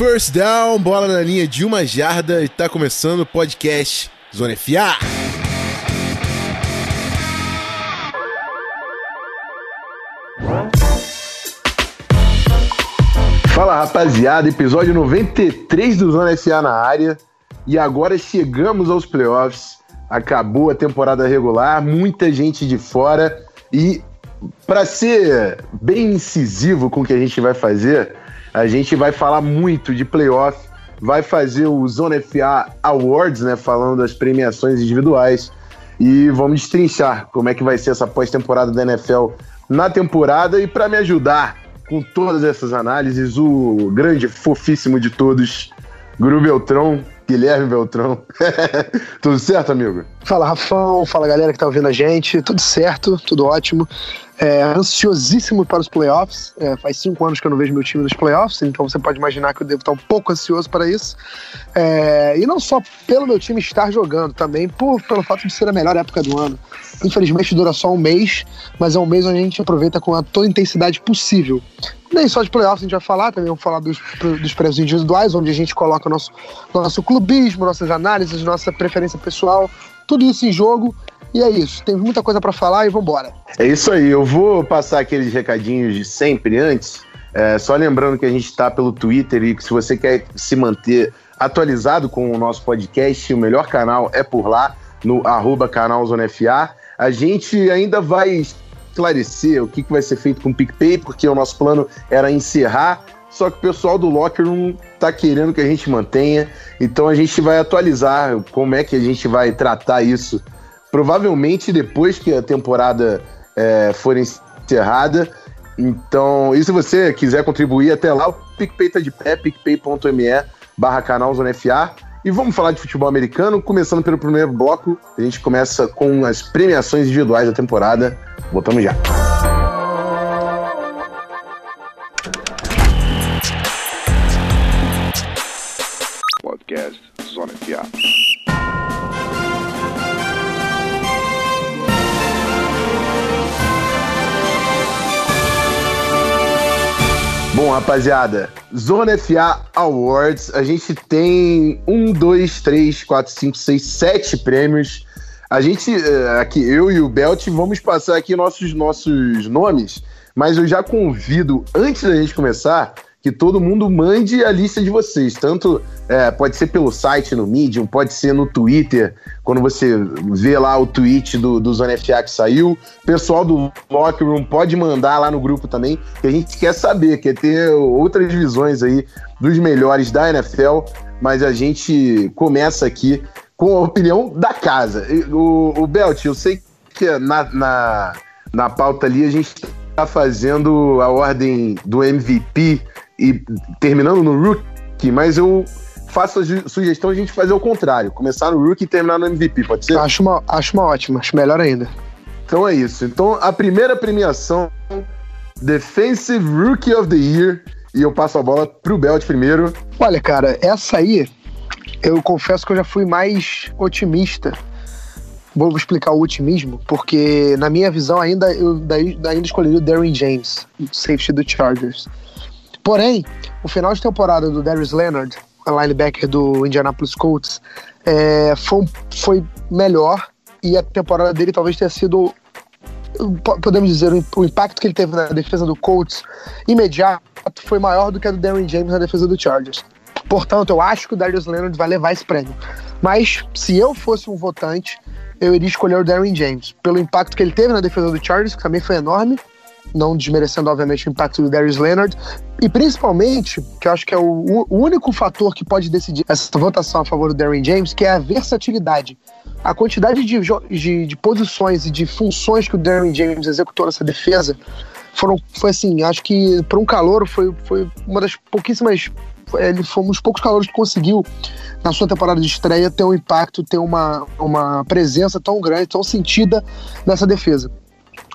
First down, bola na linha de uma jarda e tá começando o podcast Zona FA. Fala rapaziada, episódio 93 do Zona FA na área e agora chegamos aos playoffs. Acabou a temporada regular, muita gente de fora e para ser bem incisivo com o que a gente vai fazer, a gente vai falar muito de playoff, vai fazer o Zona FA Awards, né, falando das premiações individuais e vamos destrinchar como é que vai ser essa pós-temporada da NFL na temporada e para me ajudar com todas essas análises, o grande fofíssimo de todos, Guru Beltrão, Guilherme Beltrão. tudo certo, amigo? Fala, Rafão. Fala, galera que tá ouvindo a gente. Tudo certo, tudo ótimo. É, ansiosíssimo para os playoffs. É, faz cinco anos que eu não vejo meu time nos playoffs, então você pode imaginar que eu devo estar um pouco ansioso para isso. É, e não só pelo meu time estar jogando, também por, pelo fato de ser a melhor época do ano. Infelizmente dura só um mês, mas é um mês onde a gente aproveita com a toda intensidade possível. Nem só de playoffs a gente vai falar, também vamos falar dos, dos prêmios individuais, onde a gente coloca o nosso, nosso clubismo, nossas análises, nossa preferência pessoal, tudo isso em jogo. E é isso, tem muita coisa para falar e vambora. É isso aí, eu vou passar aqueles recadinhos de sempre antes. É, só lembrando que a gente está pelo Twitter e que se você quer se manter atualizado com o nosso podcast, o melhor canal é por lá, no arroba canal Zona. A gente ainda vai esclarecer o que, que vai ser feito com o PicPay, porque o nosso plano era encerrar, só que o pessoal do Locker Room tá querendo que a gente mantenha, então a gente vai atualizar como é que a gente vai tratar isso, provavelmente depois que a temporada é, for encerrada. Então, e se você quiser contribuir até lá, o PicPay tá de pé, picpay.me barra canal Zona FA. E vamos falar de futebol americano, começando pelo primeiro bloco. A gente começa com as premiações individuais da temporada. Voltamos já. Rapaziada, Zona FA Awards, a gente tem um, dois, três, quatro, cinco, seis, sete prêmios. A gente, eh, aqui, eu e o Belt, vamos passar aqui nossos, nossos nomes, mas eu já convido, antes da gente começar, que todo mundo mande a lista de vocês. Tanto é, pode ser pelo site no Medium, pode ser no Twitter, quando você vê lá o tweet do, do FA que saiu. Pessoal do Locker Room pode mandar lá no grupo também, que a gente quer saber, quer ter outras visões aí dos melhores da NFL, mas a gente começa aqui com a opinião da casa. O, o Belt, eu sei que na, na, na pauta ali a gente está fazendo a ordem do MVP e terminando no rookie, mas eu faço a sugestão de a gente fazer o contrário, começar no rookie e terminar no MVP, pode ser? Acho uma, acho uma ótima, acho melhor ainda. Então é isso. Então a primeira premiação, Defensive Rookie of the Year, e eu passo a bola pro Belt primeiro. Olha, cara, essa aí, eu confesso que eu já fui mais otimista. Vou explicar o otimismo, porque na minha visão ainda eu ainda escolheria o Darren James, safety do Chargers. Porém, o final de temporada do Darius Leonard, linebacker do Indianapolis Colts, é, foi, foi melhor e a temporada dele talvez tenha sido, podemos dizer, o impacto que ele teve na defesa do Colts imediato foi maior do que a do Darren James na defesa do Chargers. Portanto, eu acho que o Darius Leonard vai levar esse prêmio. Mas, se eu fosse um votante, eu iria escolher o Darren James, pelo impacto que ele teve na defesa do Chargers, que também foi enorme, não desmerecendo, obviamente, o impacto do Darius Leonard. E principalmente, que eu acho que é o, o único fator que pode decidir essa votação a favor do Darren James, que é a versatilidade. A quantidade de, de, de posições e de funções que o Darren James executou nessa defesa foram, foi assim, acho que para um calor foi, foi uma das pouquíssimas. Ele foi um dos poucos calores que conseguiu, na sua temporada de estreia, ter um impacto, ter uma, uma presença tão grande, tão sentida nessa defesa.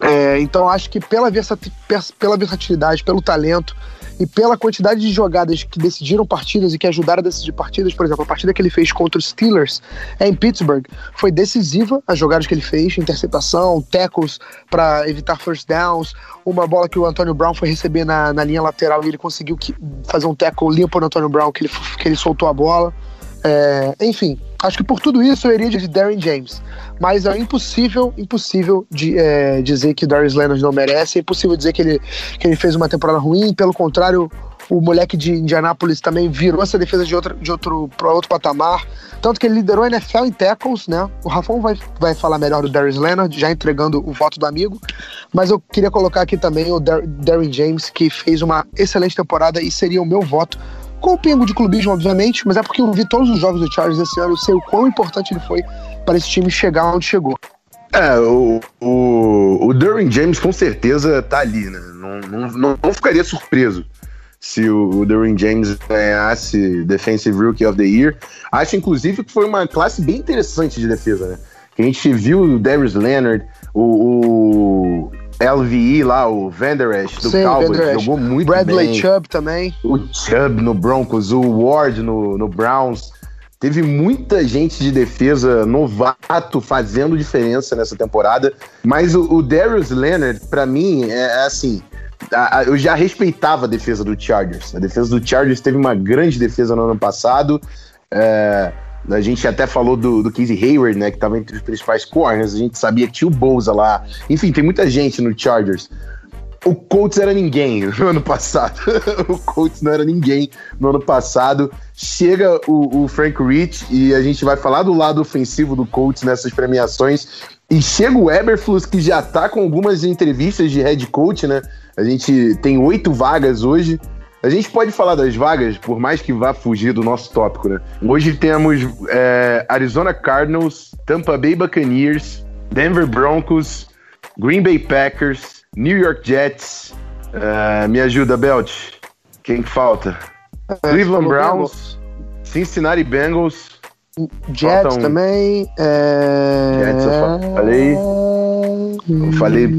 É, então acho que pela, versati pela versatilidade, pelo talento e pela quantidade de jogadas que decidiram partidas e que ajudaram a decidir partidas, por exemplo, a partida que ele fez contra os Steelers é, em Pittsburgh foi decisiva, as jogadas que ele fez, interceptação, tackles para evitar first downs, uma bola que o Antônio Brown foi receber na, na linha lateral e ele conseguiu que, fazer um tackle limpo no Antônio Brown, que ele, que ele soltou a bola. É, enfim, acho que por tudo isso eu iria de Darren James. Mas é impossível, impossível de é, dizer que Darius Leonard não merece, é impossível dizer que ele, que ele fez uma temporada ruim, pelo contrário, o moleque de Indianápolis também virou essa defesa de, outra, de outro para outro patamar. Tanto que ele liderou a NFL em tackles, né? O Rafão vai, vai falar melhor do Darius Leonard, já entregando o voto do amigo. Mas eu queria colocar aqui também o Dar Darren James, que fez uma excelente temporada e seria o meu voto com o pingo de clubismo, obviamente, mas é porque eu vi todos os jogos do Chargers esse ano, eu sei o quão importante ele foi para esse time chegar onde chegou. É, o, o, o Derwin James com certeza tá ali, né? Não, não, não, ficaria surpreso se o, o Derwin James ganhasse Defensive Rookie of the Year. Acho, inclusive, que foi uma classe bem interessante de defesa, né? Que a gente viu o Darius Leonard, o, o LVE lá, o Van Der Esch do Sim, Cowboys, jogou muito Bradley bem. Chubb também. O Chubb no Broncos, o Ward no, no Browns. Teve muita gente de defesa novato fazendo diferença nessa temporada, mas o, o Darius Leonard, para mim, é, é assim. A, a, eu já respeitava a defesa do Chargers. A defesa do Chargers teve uma grande defesa no ano passado. É, a gente até falou do, do Casey Hayward, né? Que estava entre os principais corners. A gente sabia que tinha o Bolsa lá. Enfim, tem muita gente no Chargers. O Colts era ninguém no ano passado. o Colts não era ninguém no ano passado. Chega o, o, Frank Rich e a gente vai falar do lado ofensivo do Colts nessas premiações. E chega o Eberflus, que já tá com algumas entrevistas de head coach, né? A gente tem oito vagas hoje. A gente pode falar das vagas, por mais que vá fugir do nosso tópico, né? Hoje temos é, Arizona Cardinals, Tampa Bay Buccaneers, Denver Broncos, Green Bay Packers, New York Jets. Uh, me ajuda, Belt. Quem que falta? É, Cleveland Browns, Cincinnati Bengals. Jets Faltam... também. É... Jets eu falei. Eu falei.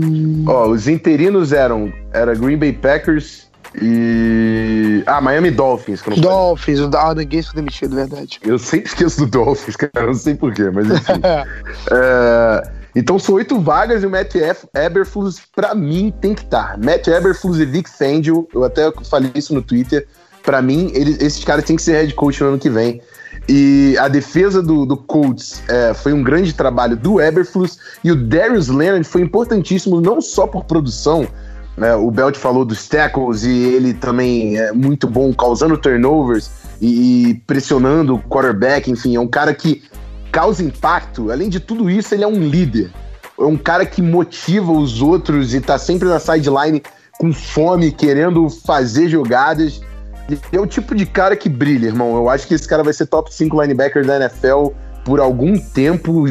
Ó, os interinos eram era Green Bay Packers, e. Ah, Miami Dolphins. Que Dolphins, o Adam Gates foi demitido, verdade. Eu sempre esqueço do Dolphins, cara, não sei porquê, mas enfim. é... Então são oito vagas e o Matt Eberflus, pra mim, tem que estar. Matt Eberflus e Vic Fangio, eu até falei isso no Twitter. Pra mim, eles, esses caras têm que ser head coach no ano que vem. E a defesa do, do Colts é, foi um grande trabalho do Eberflus. E o Darius Leonard foi importantíssimo não só por produção, né? O Belt falou dos tackles e ele também é muito bom causando turnovers e, e pressionando o quarterback. Enfim, é um cara que causa impacto. Além de tudo isso, ele é um líder. É um cara que motiva os outros e tá sempre na sideline com fome, querendo fazer jogadas. É o tipo de cara que brilha, irmão. Eu acho que esse cara vai ser top 5 linebacker da NFL por algum tempo.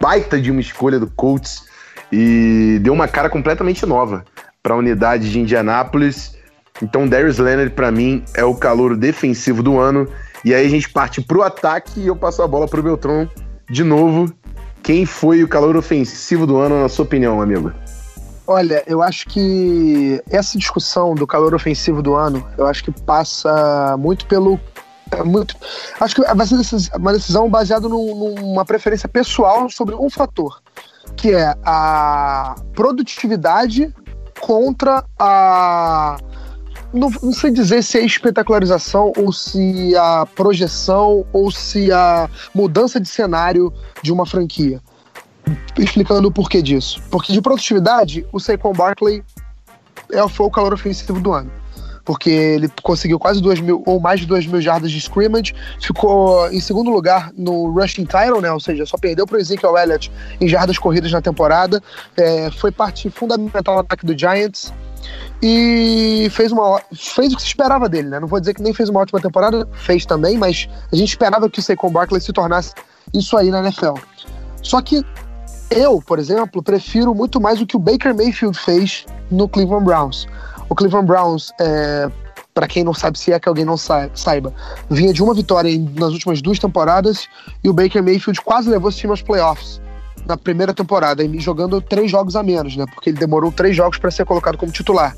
Baita de uma escolha do Colts. E deu uma cara completamente nova para a unidade de Indianápolis. Então, Darius Leonard, para mim, é o calor defensivo do ano. E aí a gente parte para o ataque e eu passo a bola para o Beltrão de novo. Quem foi o calor ofensivo do ano, na sua opinião, amigo? Olha, eu acho que essa discussão do calor ofensivo do ano, eu acho que passa muito pelo. É muito, acho que vai ser uma decisão baseada numa preferência pessoal sobre um fator, que é a produtividade contra a. Não, não, sei dizer se é espetacularização ou se a projeção ou se a mudança de cenário de uma franquia. Explicando o porquê disso. Porque de produtividade, o Saquon Barkley é, foi o calor ofensivo do ano porque ele conseguiu quase 2 mil ou mais de 2 mil jardas de scrimmage, ficou em segundo lugar no rushing title, né? Ou seja, só perdeu para o Ezekiel Elliott em jardas corridas na temporada, é, foi parte fundamental no ataque do Giants e fez uma fez o que se esperava dele, né? Não vou dizer que nem fez uma ótima temporada, fez também, mas a gente esperava que o Saquon Barkley se tornasse isso aí na NFL. Só que eu, por exemplo, prefiro muito mais o que o Baker Mayfield fez no Cleveland Browns. O Cleveland Browns, é, para quem não sabe, se é que alguém não saiba, vinha de uma vitória nas últimas duas temporadas e o Baker Mayfield quase levou esse time aos playoffs na primeira temporada, jogando três jogos a menos, né? Porque ele demorou três jogos para ser colocado como titular.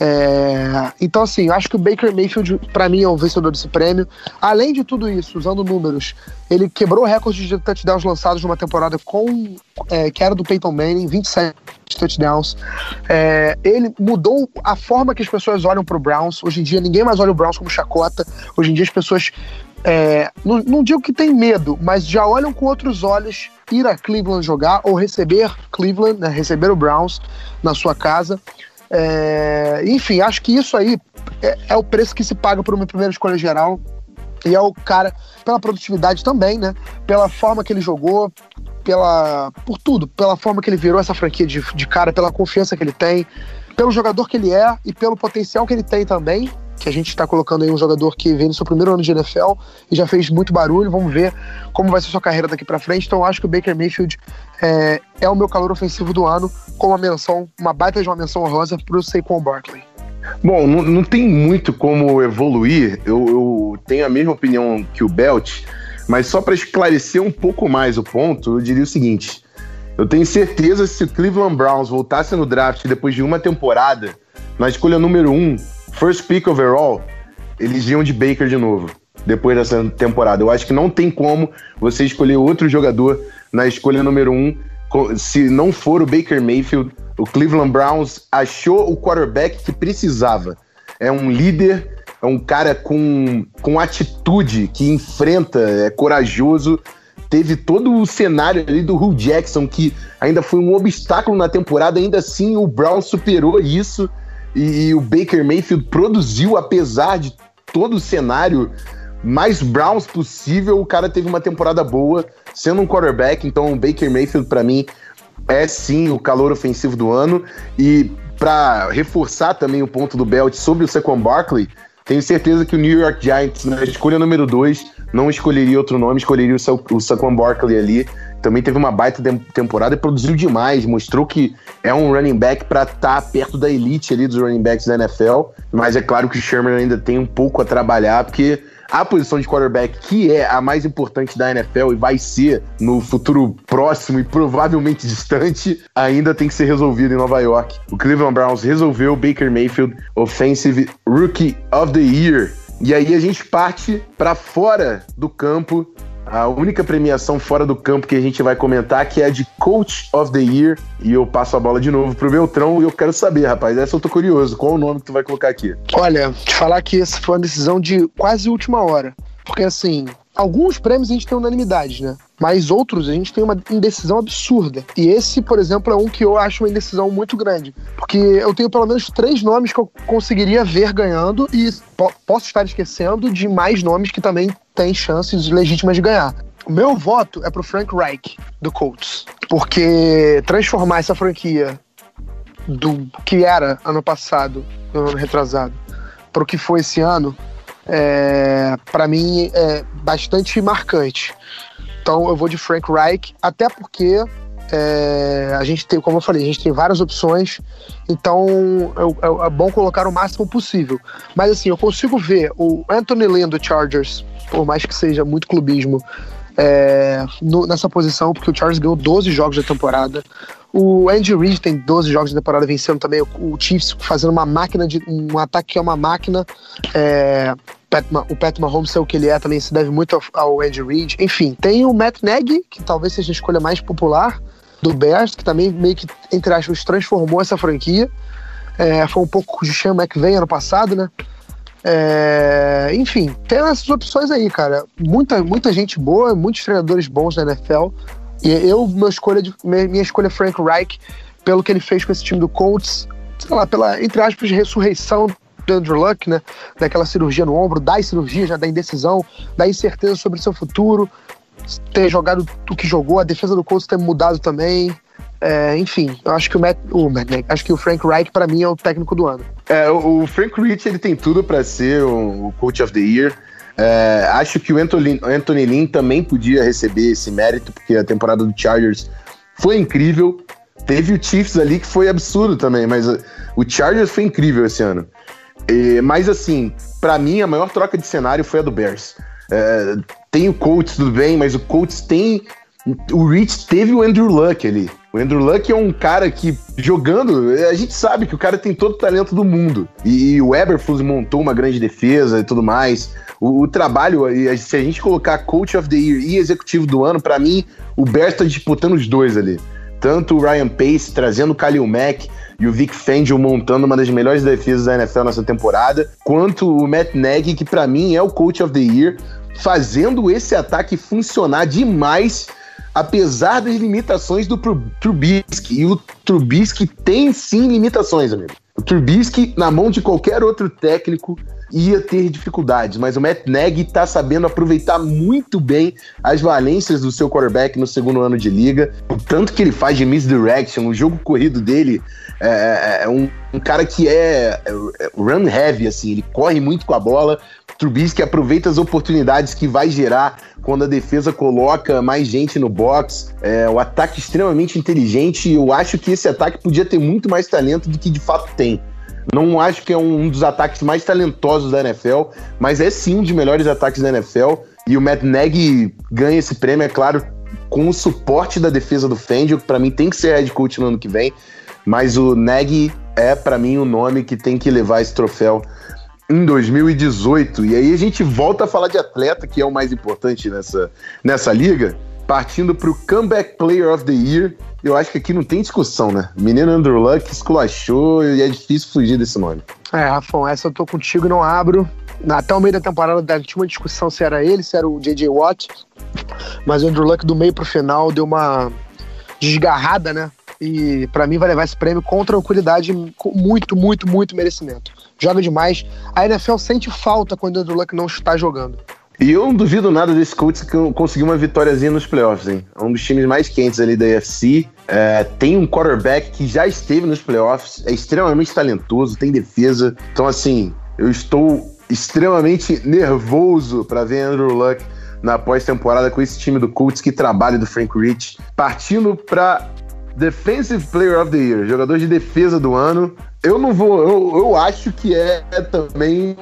É, então, assim, eu acho que o Baker Mayfield, para mim, é o vencedor desse prêmio. Além de tudo isso, usando números, ele quebrou o recorde de touchdowns lançados numa temporada com é, que era do Peyton Manning, 27 touchdowns. É, ele mudou a forma que as pessoas olham para o Browns. Hoje em dia, ninguém mais olha o Browns como chacota. Hoje em dia, as pessoas. É, não, não digo que tem medo, mas já olham com outros olhos ir a Cleveland jogar ou receber Cleveland, né, receber o Browns na sua casa. É, enfim, acho que isso aí é, é, o preço que se paga por uma primeira escolha geral. E é o cara, pela produtividade também, né? Pela forma que ele jogou, pela por tudo, pela forma que ele virou essa franquia de, de cara, pela confiança que ele tem, pelo jogador que ele é e pelo potencial que ele tem também que a gente está colocando aí um jogador que vem no seu primeiro ano de NFL e já fez muito barulho. Vamos ver como vai ser sua carreira daqui para frente. Então, acho que o Baker Mayfield é, é, o meu calor ofensivo do ano, com uma menção, uma baita de uma menção honrosa para o Saquon Barkley. Bom, não, não, tem muito como evoluir. Eu, eu, tenho a mesma opinião que o Belt, mas só para esclarecer um pouco mais o ponto, eu diria o seguinte: eu tenho certeza se o Cleveland Browns voltasse no draft depois de uma temporada, na escolha número um, first pick overall, eles iam de Baker de novo, depois dessa temporada. Eu acho que não tem como você escolher outro jogador na escolha número um, se não for o Baker Mayfield. O Cleveland Browns achou o quarterback que precisava. É um líder, é um cara com, com atitude, que enfrenta, é corajoso. Teve todo o cenário ali do Hugh Jackson, que ainda foi um obstáculo na temporada, ainda assim o Browns superou isso e, e o Baker Mayfield produziu, apesar de todo o cenário mais Browns possível, o cara teve uma temporada boa, sendo um quarterback, então o Baker Mayfield para mim é sim o calor ofensivo do ano. E para reforçar também o ponto do Belt sobre o Saquon Barkley, tenho certeza que o New York Giants na escolha número 2 não escolheria outro nome, escolheria o, Sa o Saquon Barkley ali também teve uma baita temporada e produziu demais, mostrou que é um running back para estar tá perto da elite ali dos running backs da NFL, mas é claro que o Sherman ainda tem um pouco a trabalhar, porque a posição de quarterback, que é a mais importante da NFL e vai ser no futuro próximo e provavelmente distante, ainda tem que ser resolvida em Nova York. O Cleveland Browns resolveu Baker Mayfield Offensive Rookie of the Year. E aí a gente parte para fora do campo a única premiação fora do campo que a gente vai comentar que é a de Coach of the Year. E eu passo a bola de novo pro Beltrão e eu quero saber, rapaz. Essa eu tô curioso. Qual o nome que tu vai colocar aqui? Olha, te falar que essa foi uma decisão de quase última hora. Porque assim, alguns prêmios a gente tem unanimidade, né? Mas outros a gente tem uma indecisão absurda. E esse, por exemplo, é um que eu acho uma indecisão muito grande. Porque eu tenho pelo menos três nomes que eu conseguiria ver ganhando e po posso estar esquecendo de mais nomes que também têm chances legítimas de ganhar. O meu voto é pro Frank Reich, do Colts. Porque transformar essa franquia do que era ano passado, ano retrasado, para o que foi esse ano, é, para mim é bastante marcante. Então eu vou de Frank Reich, até porque é, a gente tem, como eu falei, a gente tem várias opções, então é, é, bom colocar o máximo possível. Mas assim, eu consigo ver o Anthony Lynn do Chargers, por mais que seja muito clubismo, é, no, nessa posição, porque o Chargers ganhou 12 jogos da temporada. O Andy Reid tem 12 jogos da temporada vencendo também. O, o Chiefs fazendo uma máquina de. um ataque que é uma máquina. É, Pat, o Pat Mahomes ser o que ele é também se deve muito ao, Andy Reid. Enfim, tem o Matt Nagy, que talvez seja a escolha mais popular do Bears, que também meio que, entre aspas, transformou essa franquia. É, foi um pouco de Sean McVay ano passado, né? É, enfim, tem essas opções aí, cara. Muita, muita gente boa, muitos treinadores bons na NFL. E eu, minha escolha, de, minha escolha é Frank Reich, pelo que ele fez com esse time do Colts, sei lá, pela, entre aspas, ressurreição do Andrew Luck, né? Daquela cirurgia no ombro, da cirurgia, já da indecisão, da incerteza sobre seu futuro, ter jogado o que jogou, a defesa do Colts ter mudado também. É, enfim, eu acho que o Matt, o Matt, né? acho que o Frank Reich para mim é o técnico do ano. É, o Frank Reich ele tem tudo para ser o Coach of the Year. É, acho que o Anthony, Anthony Lynn também podia receber esse mérito, porque a temporada do Chargers foi incrível. Teve o Chiefs ali que foi absurdo também, mas o Chargers foi incrível esse ano. E, mas assim, para mim a maior troca de cenário foi a do Bears. É, tem o Colts, tudo bem, mas o Colts tem O Rich teve o Andrew Luck ali. O Andrew Luck é um cara que, jogando, a gente sabe que o cara tem todo o talento do mundo. E o Eberflus montou uma grande defesa e tudo mais. O, o, trabalho, se a gente colocar Coach of the Year e Executivo do Ano, para mim, o Bears tá disputando os dois ali. Tanto o Ryan Pace trazendo o Khalil Mack e o Vic Fangio montando uma das melhores defesas da NFL nessa temporada, quanto o Matt Nagy, que para mim é o Coach of the Year, fazendo esse ataque funcionar demais apesar das limitações do Trubisky. E o Trubisky tem sim limitações, amigo. O Trubisky, na mão de qualquer outro técnico, ia ter dificuldades, mas o Matt Nagy está sabendo aproveitar muito bem as valências do seu quarterback no segundo ano de liga. O tanto que ele faz de misdirection, o jogo corrido dele é, é, é um, um, cara que é, é run heavy, assim, ele corre muito com a bola. Trubisky aproveita as oportunidades que vai gerar quando a defesa coloca mais gente no box. É, o ataque extremamente inteligente. Eu acho que esse ataque podia ter muito mais talento do que de fato tem. Não acho que é um dos ataques mais talentosos da NFL, mas é sim um dos melhores ataques da NFL. E o Matt Nagy ganha esse prêmio, é claro, com o suporte da defesa do Fangio, que para mim tem que ser head coach no ano que vem. Mas o Nagy é, para mim, o nome que tem que levar esse troféu em 2018. E aí a gente volta a falar de atleta, que é o mais importante nessa, nessa liga, partindo para o Comeback Player of the Year, eu acho que aqui não tem discussão, né? Menino Andrew Luck esculachou e é difícil fugir desse nome. É, Rafão, essa eu tô contigo e não abro. Até o meio da temporada tinha uma discussão se era ele, se era o J.J. Watt. Mas o Andrew Luck do meio pro final deu uma desgarrada, né? E para mim vai levar esse prêmio com tranquilidade, com muito, muito, muito merecimento. Joga demais. A NFL sente falta quando o Andrew Luck não está jogando. E eu não duvido nada desse Colts que conseguiu uma vitóriazinha nos playoffs, hein? É um dos times mais quentes ali da AFC. É, tem um quarterback que já esteve nos playoffs, é extremamente talentoso, tem defesa. Então, assim, eu estou extremamente nervoso para ver Andrew Luck na pós-temporada com esse time do Colts que trabalha do Frank Rich. Partindo para Defensive Player of the Year, jogador de defesa do ano. Eu não vou, eu, eu acho que é também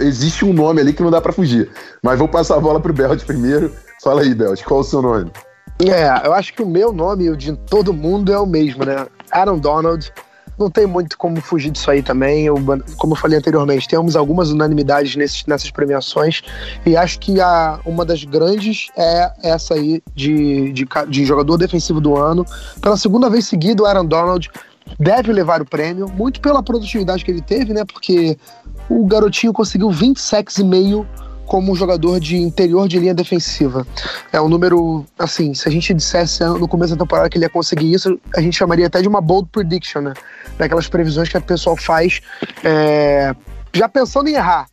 existe um nome ali que não dá para fugir. Mas vou passar a bola pro Belt primeiro. Fala aí, Belt, qual o seu nome? É, eu acho que o meu nome e o de todo mundo é o mesmo, né? Aaron Donald. Não tem muito como fugir disso aí também. Eu, como eu falei anteriormente, temos algumas unanimidades nesses, nessas premiações. E acho que a, uma das grandes é essa aí de, de, de jogador defensivo do ano. Pela segunda vez seguida, o Aaron Donald deve levar o prêmio, muito pela produtividade que ele teve, né? Porque o garotinho conseguiu 20 sacks e meio como jogador de interior de linha defensiva. É um número, assim, se a gente dissesse no começo da temporada que ele ia conseguir isso, a gente chamaria até de uma bold prediction, né? Daquelas previsões que a pessoa faz é, já pensando em errar,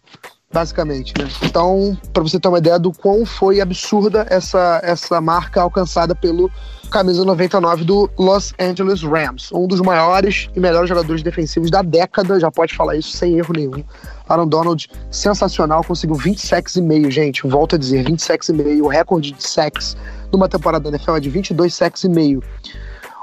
basicamente, né? Então, para você ter uma ideia do quão foi absurda essa, essa marca alcançada pelo camisa 99 do Los Angeles Rams, um dos maiores e melhores jogadores defensivos da década, já pode falar isso sem erro nenhum. Aaron Donald, sensacional, conseguiu 20 sacks e meio, gente, volto a dizer, 20 sacks e meio, o recorde de sacks numa temporada da NFL é de 22 sacks e meio.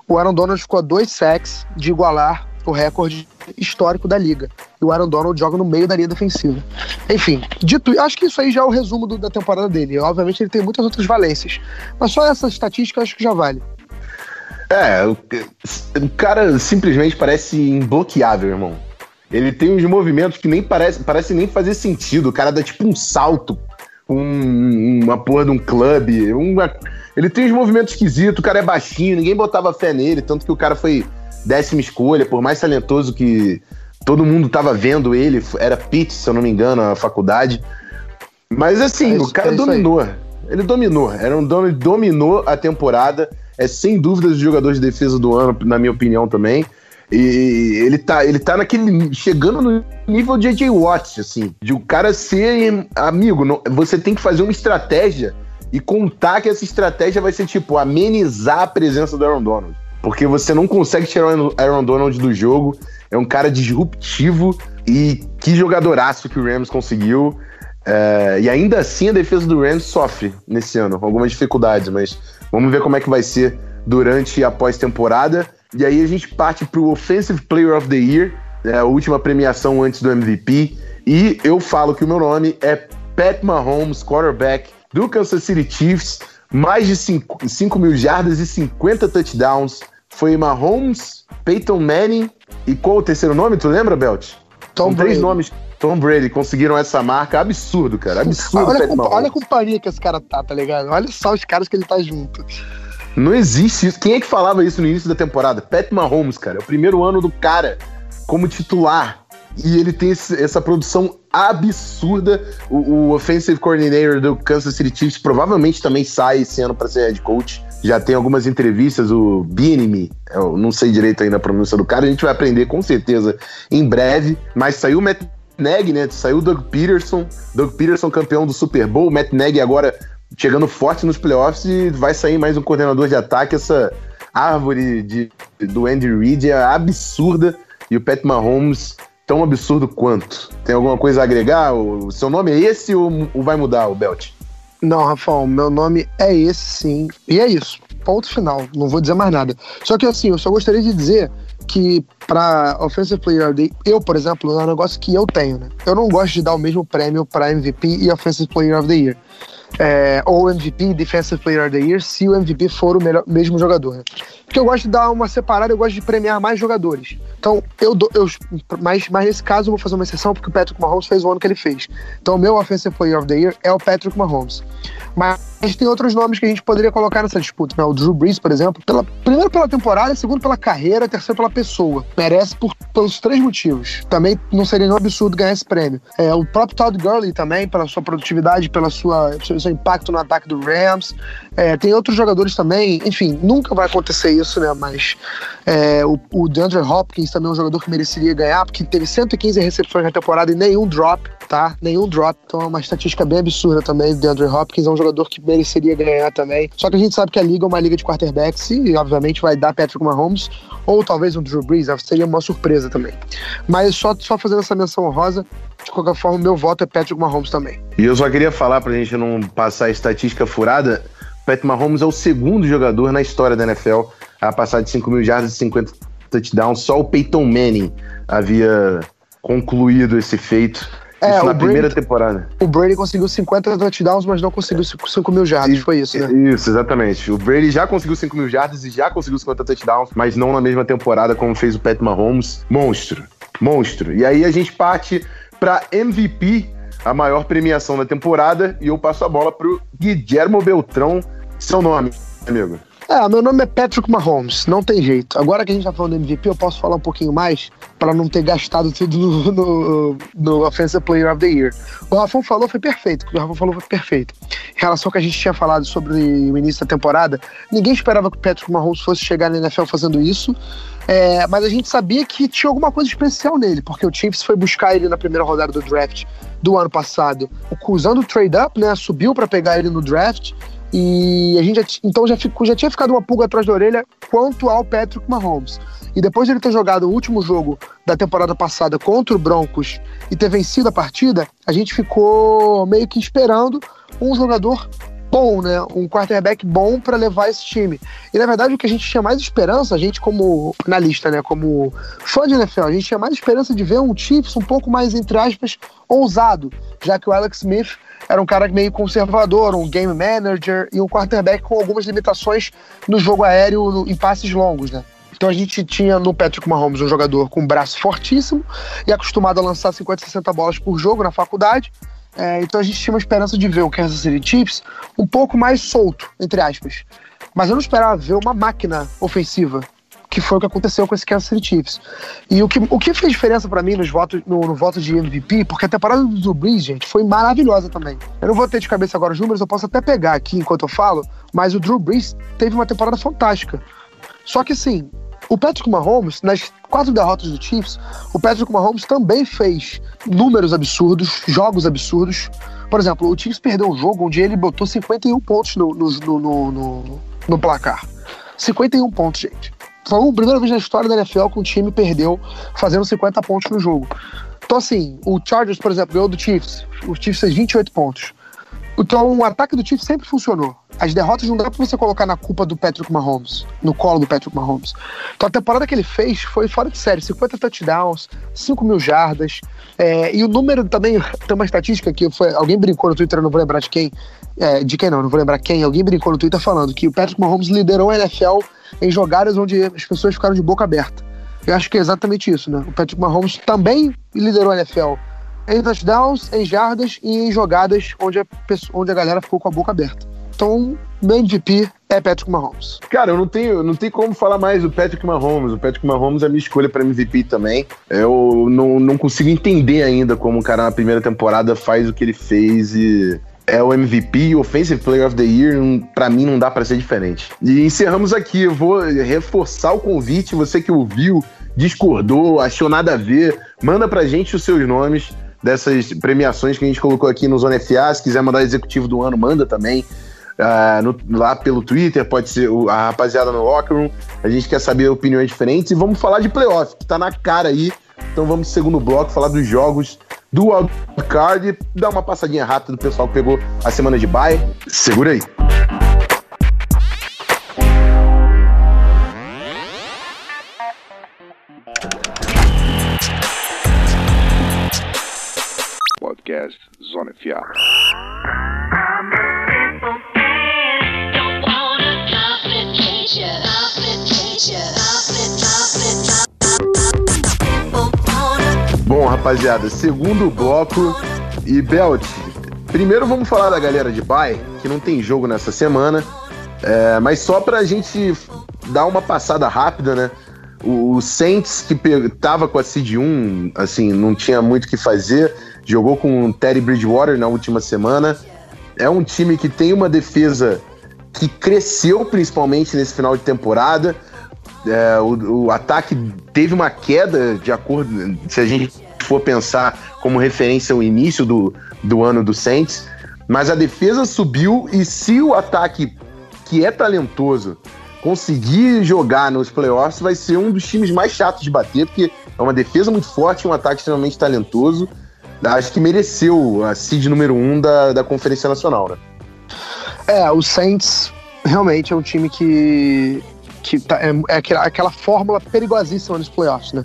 O Aaron Donald ficou a dois sacks de igualar o recorde histórico da liga. E o Aaron Donald joga no meio da linha defensiva. Enfim, dito, acho que isso aí já é o resumo do, da temporada dele. Obviamente ele tem muitas outras valências, mas só essa estatística acho que já vale. É, o, cara simplesmente parece imbloqueável, irmão. Ele tem uns movimentos que nem parece, parece nem fazer sentido. O cara dá tipo um salto, um, uma porra de um clube. Uma... Ele tem uns movimentos esquisitos, o cara é baixinho, ninguém botava fé nele, tanto que o cara foi décima escolha, por mais talentoso que todo mundo tava vendo ele, era Pitt, se eu não me engano, a faculdade. Mas assim, é isso, o cara é dominou. Ele dominou. Era um dono, dominou a temporada. É sem dúvidas o jogador de defesa do ano, na minha opinião também. E ele tá, ele tá naquele. chegando no nível de AJ Watts, assim. De o cara ser amigo. Não, você tem que fazer uma estratégia e contar que essa estratégia vai ser, tipo, amenizar a presença do Aaron Donald porque você não consegue tirar o Aaron Donald do jogo. É um cara disruptivo e que jogadoraço que o Rams conseguiu. É, e ainda assim a defesa do Rams sofre nesse ano, algumas dificuldades, mas vamos ver como é que vai ser durante a pós-temporada. E aí a gente parte para o Offensive Player of the Year, é a última premiação antes do MVP. E eu falo que o meu nome é Pat Mahomes, quarterback do Kansas City Chiefs, mais de 5, 5 mil jardas e 50 touchdowns. Foi Mahomes, Peyton Manning e qual o terceiro nome? Tu lembra, Belt? Tom São três Brady. nomes. Tom Brady conseguiram essa marca. Absurdo, cara. Absurdo. Olha, Mahomes. olha a companhia que esse cara tá, tá ligado? Olha só os caras que ele tá junto. Não existe isso. Quem é que falava isso no início da temporada? Pat Mahomes, cara. É o primeiro ano do cara como titular. E ele tem esse- essa produção absurda. O, o offensive coordinator do Kansas City Chiefs provavelmente também sai esse ano para ser head coach. Já tem algumas entrevistas, o Bienemy, eu não sei direito ainda a pronúncia do cara, a gente vai aprender com certeza em breve. Mas saiu o Matt Nagy, né? Saiu o Doug Peterson. Doug Peterson campeão do Super Bowl. Matt Nagy agora chegando forte nos playoffs e vai sair mais um coordenador de ataque. Essa árvore de, do Andy Reid é absurda e o Pat Mahomes tão absurdo quanto. Tem alguma coisa a agregar? O seu nome é esse ou, ou vai mudar, o Belt? Não, Rafael, meu nome é esse sim. E é isso. Ponto final. Não vou dizer mais nada. Só que assim, eu só gostaria de dizer que para Offensive Player of the Year, eu, por exemplo, é um negócio que eu tenho, né? Eu não gosto de dar o mesmo prêmio para MVP e Offensive Player of the Year. É, ou MVP Defensive Player of the Year, se o MVP for o melhor- mesmo jogador. né? Porque eu gosto de dar uma separada, eu gosto de premiar mais jogadores. Então, eu dou. Eu, mas, mas nesse caso, eu vou fazer uma exceção porque o Patrick Mahomes fez o ano que ele fez. Então, o meu Offensive Player of the Year é o Patrick Mahomes. Mas tem outros nomes que a gente poderia colocar nessa disputa. Né? O Drew Brees, por exemplo, pela, primeiro pela temporada, segundo pela carreira, terceiro pela pessoa. Merece por, pelos três motivos. Também não seria nenhum absurdo ganhar esse prêmio. É, o próprio Todd Gurley também, pela sua produtividade, pelo seu impacto no ataque do Rams. É, tem outros jogadores também. Enfim, nunca vai acontecer isso, né? Mas é, o, o DeAndre Hopkins também é um jogador que mereceria ganhar, porque teve 115 recepções na temporada e nenhum drop, tá? Nenhum drop. Então é uma estatística bem absurda também. O DeAndre Hopkins é um jogador que mereceria ganhar também. Só que a gente sabe que a liga é uma liga de quarterbacks e, obviamente, vai dar Patrick Mahomes ou talvez um Drew Brees. Seria uma surpresa também. Mas só, só fazendo essa menção honrosa, de qualquer forma, meu voto é Patrick Mahomes também. E eu só queria falar pra gente não passar a estatística furada. Pat Mahomes é o segundo jogador na história da NFL a passar de 5 mil jardas e 50 touchdowns. Só o Peyton Manning havia concluído esse feito. É, isso na Brady- primeira temporada. O Brady conseguiu 50 touchdowns, mas não conseguiu 5 mil jardas. Foi isso, né? Isso, exatamente. O Brady já conseguiu 5 mil jardas e já conseguiu 50 touchdowns, mas não na mesma temporada como fez o Pat Mahomes. Monstro. Monstro. E aí a gente parte pra MVP, a maior premiação da temporada, e eu passo a bola pro Guillermo Beltrão. Seu nome, amigo. É, meu nome é Patrick Mahomes, não tem jeito. Agora que a gente tá falando do MVP, eu posso falar um pouquinho mais pra não ter gastado tudo no, no, no Offensive Player of the Year. O Rafão falou, foi perfeito. O que o Rafão falou foi perfeito. Em relação ao que a gente tinha falado sobre o início da temporada, ninguém esperava que o Patrick Mahomes fosse chegar na NFL fazendo isso. É, mas a gente sabia que tinha alguma coisa especial nele, porque o Chiefs foi buscar ele na primeira rodada do draft do ano passado, usando o trade up, né? Subiu pra pegar ele no draft. E a gente já, então já, ficou, já tinha ficado uma pulga atrás da orelha quanto ao Patrick Mahomes. E depois de ele ter jogado o último jogo da temporada passada contra o Broncos e ter vencido a partida, a gente ficou meio que esperando um jogador bom, né? Um quarterback bom para levar esse time. E na verdade o que a gente tinha mais esperança, a gente como analista, né, como fã de NFL, a gente tinha mais esperança de ver um Chiefs um pouco mais entre aspas ousado, já que o Alex Smith era um cara meio conservador, um game manager e um quarterback com algumas limitações no jogo aéreo no- em passes longos, né? Então a gente tinha no Patrick Mahomes um jogador com um braço fortíssimo e acostumado a lançar 50, 60 bolas por jogo na faculdade. É, então a gente tinha uma esperança de ver o Kansas City Chiefs um pouco mais solto, entre aspas. Mas eu não esperava ver uma máquina ofensiva, que foi o que aconteceu com esse Kansas City Chiefs. E o que, o que fez diferença pra mim nos votos, no, no voto de MVP, porque a temporada do Drew Brees, gente, foi maravilhosa também. Eu não vou ter de cabeça agora os números, eu posso até pegar aqui enquanto eu falo, mas o Drew Brees teve uma temporada fantástica. Só que assim, o Patrick Mahomes, nas quatro derrotas do Chiefs, o Patrick Mahomes também fez números absurdos, jogos absurdos. Por exemplo, o Chiefs perdeu um jogo onde ele botou 51 pontos no, no, no, no- no placar. 51 pontos, gente. Foi a primeira vez na história da NFL que um time perdeu fazendo 50 pontos no jogo. Então, assim, o Chargers, por exemplo, ganhou do Chiefs. O Chiefs fez 28 pontos. Então, o ataque do Chiefs sempre funcionou. as derrotas não dá pra você colocar na culpa do Patrick Mahomes, no colo do Patrick Mahomes. Então a temporada que ele fez foi fora de série, 50 touchdowns, 5 mil jardas, é, e o número também, tem uma estatística que foi, alguém brincou no Twitter, não vou lembrar de quem, é, de quem não, não vou lembrar quem, alguém brincou no Twitter falando que o Patrick Mahomes liderou a NFL em jogadas onde as pessoas ficaram de boca aberta. Eu acho que é exatamente isso, né? O Patrick Mahomes também liderou a NFL em touchdowns, em jardas e em jogadas onde a, pessoa, onde a galera ficou com a boca aberta. Então, meu MVP é Patrick Mahomes. Cara, eu não tenho, não tenho como falar mais do Patrick Mahomes. O Patrick Mahomes é a minha escolha para MVP também. Eu não, não consigo entender ainda como o cara na primeira temporada faz o que ele fez e é o MVP, Offensive Player of the Year, para mim não dá para ser diferente. E encerramos aqui. Eu vou reforçar o convite. Você que ouviu, discordou, achou nada a ver, manda pra gente os seus nomes dessas premiações que a gente colocou aqui no Zona FA. Se quiser mandar executivo do ano, manda também. Uh, no, lá pelo Twitter, pode ser a rapaziada no Locker Room. A gente quer saber opiniões diferentes e vamos falar de playoff, que tá na cara aí. Então vamos pro segundo bloco, falar dos jogos do wildcard, dar uma passadinha rápida do pessoal que pegou a semana de bye. Segura aí. Podcast Zona FA. Bom, rapaziada, segundo bloco e Belt. Primeiro vamos falar da galera de Bay, que não tem jogo nessa semana, é, mas só pra gente dar uma passada rápida, né? O, Saints, que tava com a Seed 1, assim, não tinha muito o que fazer, jogou com o Terry Bridgewater na última semana. É um time que tem uma defesa que cresceu principalmente nesse final de temporada. É, o, o, ataque teve uma queda, de acordo. Se a gente for pensar como referência o início do, do ano do Saints, mas a defesa subiu e se o ataque, que é talentoso, conseguir jogar nos playoffs, vai ser um dos times mais chatos de bater, porque é uma defesa muito forte, um ataque extremamente talentoso. Acho que mereceu a seed número um da, da Conferência Nacional, né? É, o Saints realmente é um time que que tá, é, é aquela, aquela, fórmula perigosíssima nos playoffs, né?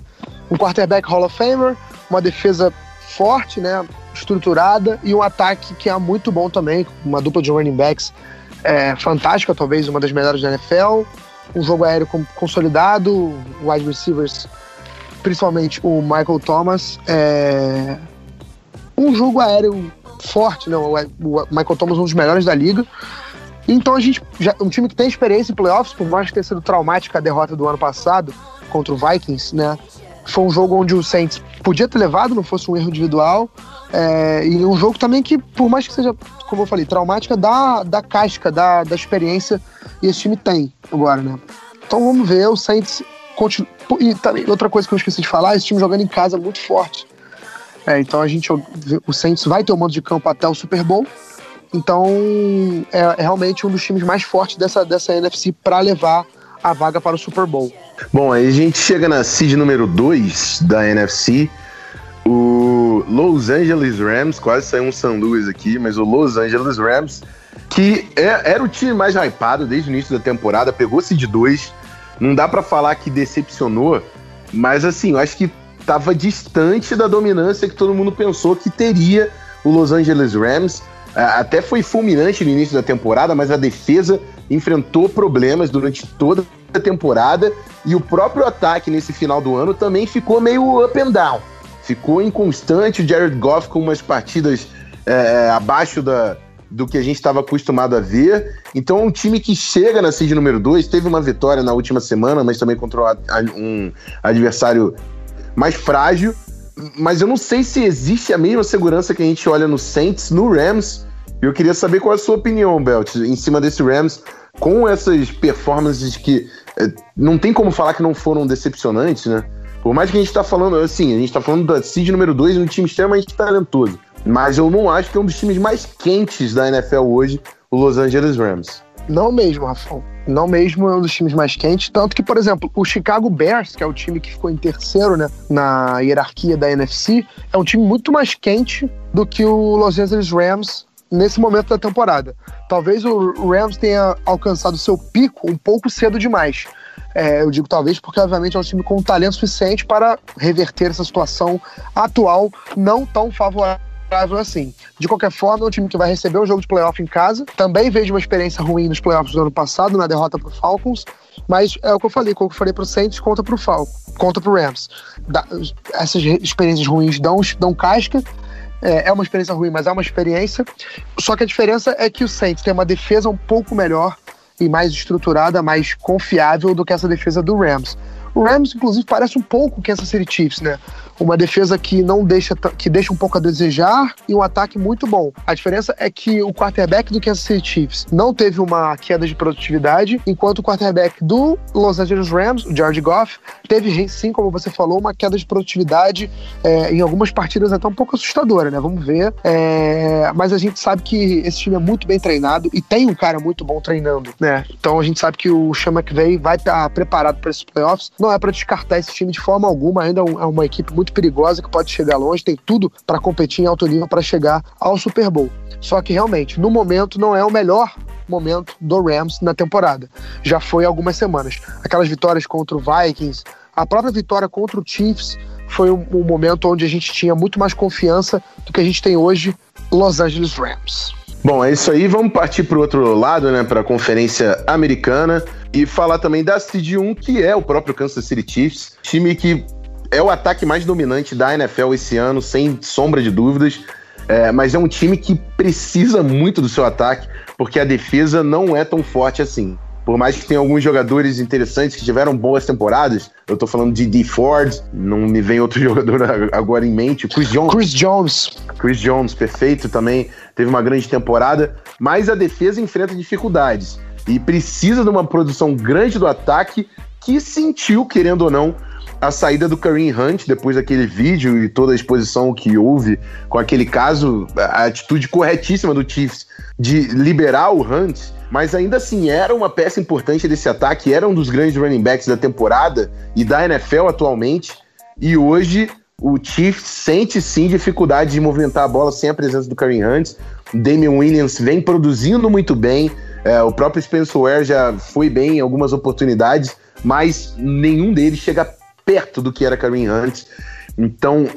Um quarterback Hall of Famer, uma defesa forte, né? Estruturada e um ataque que é muito bom também, uma dupla de running backs é, fantástica, talvez uma das melhores da NFL. Um jogo aéreo consolidado, wide receivers, principalmente o Michael Thomas. É, um jogo aéreo forte, né? O Michael Thomas, um dos melhores da liga. Então a gente, já, um time que tem experiência em playoffs, por mais que tenha sido traumática a derrota do ano passado contra o Vikings, né? Foi um jogo onde o Saints podia ter levado, não fosse um erro individual. É, e um jogo também que, por mais que seja, como eu falei, traumática, dá, dá casca, dá, dá experiência, e esse time tem agora, né? Então vamos ver, o Saints continua. E também, outra coisa que eu esqueci de falar, esse time jogando em casa muito forte. É, então a gente, o Saints vai ter o mando de campo até o Super Bowl. Então, é, é realmente um dos times mais fortes dessa, dessa NFC para levar a vaga para o Super Bowl. Bom, aí a gente chega na seed número 2 da NFC. O Los Angeles Rams, quase saiu um San Luis aqui, mas o Los Angeles Rams, que é, era o time mais hypado desde o início da temporada, pegou seed 2. Não dá para falar que decepcionou, mas assim, eu acho que estava distante da dominância que todo mundo pensou que teria o Los Angeles Rams. Até foi fulminante no início da temporada, mas a defesa enfrentou problemas durante toda temporada e o próprio ataque nesse final do ano também ficou meio up and down. Ficou inconstante, o Jared Goff com umas partidas é, abaixo da, do que a gente estava acostumado a ver. Então, um time que chega na seed número 2, teve uma vitória na última semana, mas também contra um adversário mais frágil. Mas eu não sei se existe a mesma segurança que a gente olha no Saints, no Rams eu queria saber qual é a sua opinião, Belt, em cima desse Rams, com essas performances que é, não tem como falar que não foram decepcionantes, né? Por mais que a gente tá falando, assim, a gente tá falando da seed número 2, um time extremamente talentoso. Mas eu não acho que é um dos times mais quentes da NFL hoje, o Los Angeles Rams. Não mesmo, Rafael. Não mesmo é um dos times mais quentes. Tanto que, por exemplo, o Chicago Bears, que é o time que ficou em terceiro né, na hierarquia da NFC, é um time muito mais quente do que o Los Angeles Rams nesse momento da temporada. Talvez o Rams tenha alcançado seu pico um pouco cedo demais. É, eu digo talvez porque, obviamente, é um time com talento suficiente para reverter essa situação atual não tão favorável assim. De qualquer forma, é um time que vai receber um jogo de playoff em casa. Também veio de uma experiência ruim nos playoffs do ano passado, na derrota para o Falcons. Mas é o que eu falei, o que eu falei pro Saints conta pro Falcons, conta pro Rams. Da, essas experiências ruins dão, dão casca, é, é, uma experiência ruim, mas é uma experiência. Só que a diferença é que o Saints tem uma defesa um pouco melhor e mais estruturada, mais confiável do que essa defesa do Rams. O Rams, inclusive, parece um pouco Kansas City Chiefs, né? Uma defesa que não deixa, que deixa um pouco a desejar e um ataque muito bom. A diferença é que o quarterback do Kansas City Chiefs não teve uma queda de produtividade, enquanto o quarterback do Los Angeles Rams, o George Goff, teve sim, como você falou, uma queda de produtividade é, em algumas partidas até um pouco assustadora, né? Vamos ver. É, mas a gente sabe que esse time é muito bem treinado e tem um cara muito bom treinando, né? Então a gente sabe que o Sean McVay vai estar preparado para esses playoffs não é para descartar esse time de forma alguma, ainda é, é uma equipe muito perigosa que pode chegar longe, tem tudo para competir em alto nível para chegar ao Super Bowl. Só que realmente, no momento, não é o melhor momento do Rams na temporada. Já foi algumas semanas. Aquelas vitórias contra o Vikings, a própria vitória contra o Chiefs foi um, um momento onde a gente tinha muito mais confiança do que a gente tem hoje Los Angeles Rams. Bom, é isso aí. Vamos partir para o outro lado, né? Para a Conferência Americana e falar também da Seed 1, que é o próprio Kansas City Chiefs, time que é o ataque mais dominante da NFL esse ano, sem sombra de dúvidas. É, mas é um time que precisa muito do seu ataque, porque a defesa não é tão forte assim. Por mais que tenha alguns jogadores interessantes que tiveram boas temporadas, eu tô falando de D. Ford, não me vem outro jogador agora em mente, Chris Jones. Chris Jones. Chris Jones, perfeito também, teve uma grande temporada, mas a defesa enfrenta dificuldades e precisa de uma produção grande do ataque que sentiu, querendo ou não, a saída do Kareem Hunt depois daquele vídeo e toda a exposição que houve com aquele caso, a atitude corretíssima do Chiefs de liberar o Hunt, mas ainda assim era uma peça importante desse ataque, era um dos grandes running backs da temporada e da NFL atualmente, e hoje o Chiefs sente sim dificuldade de movimentar a bola sem a presença do Kareem Hunt. Damian Williams vem produzindo muito bem, é, o próprio Spencer Ware já foi bem em algumas oportunidades, mas nenhum deles chega perto do que era Kareem Hunt. Então,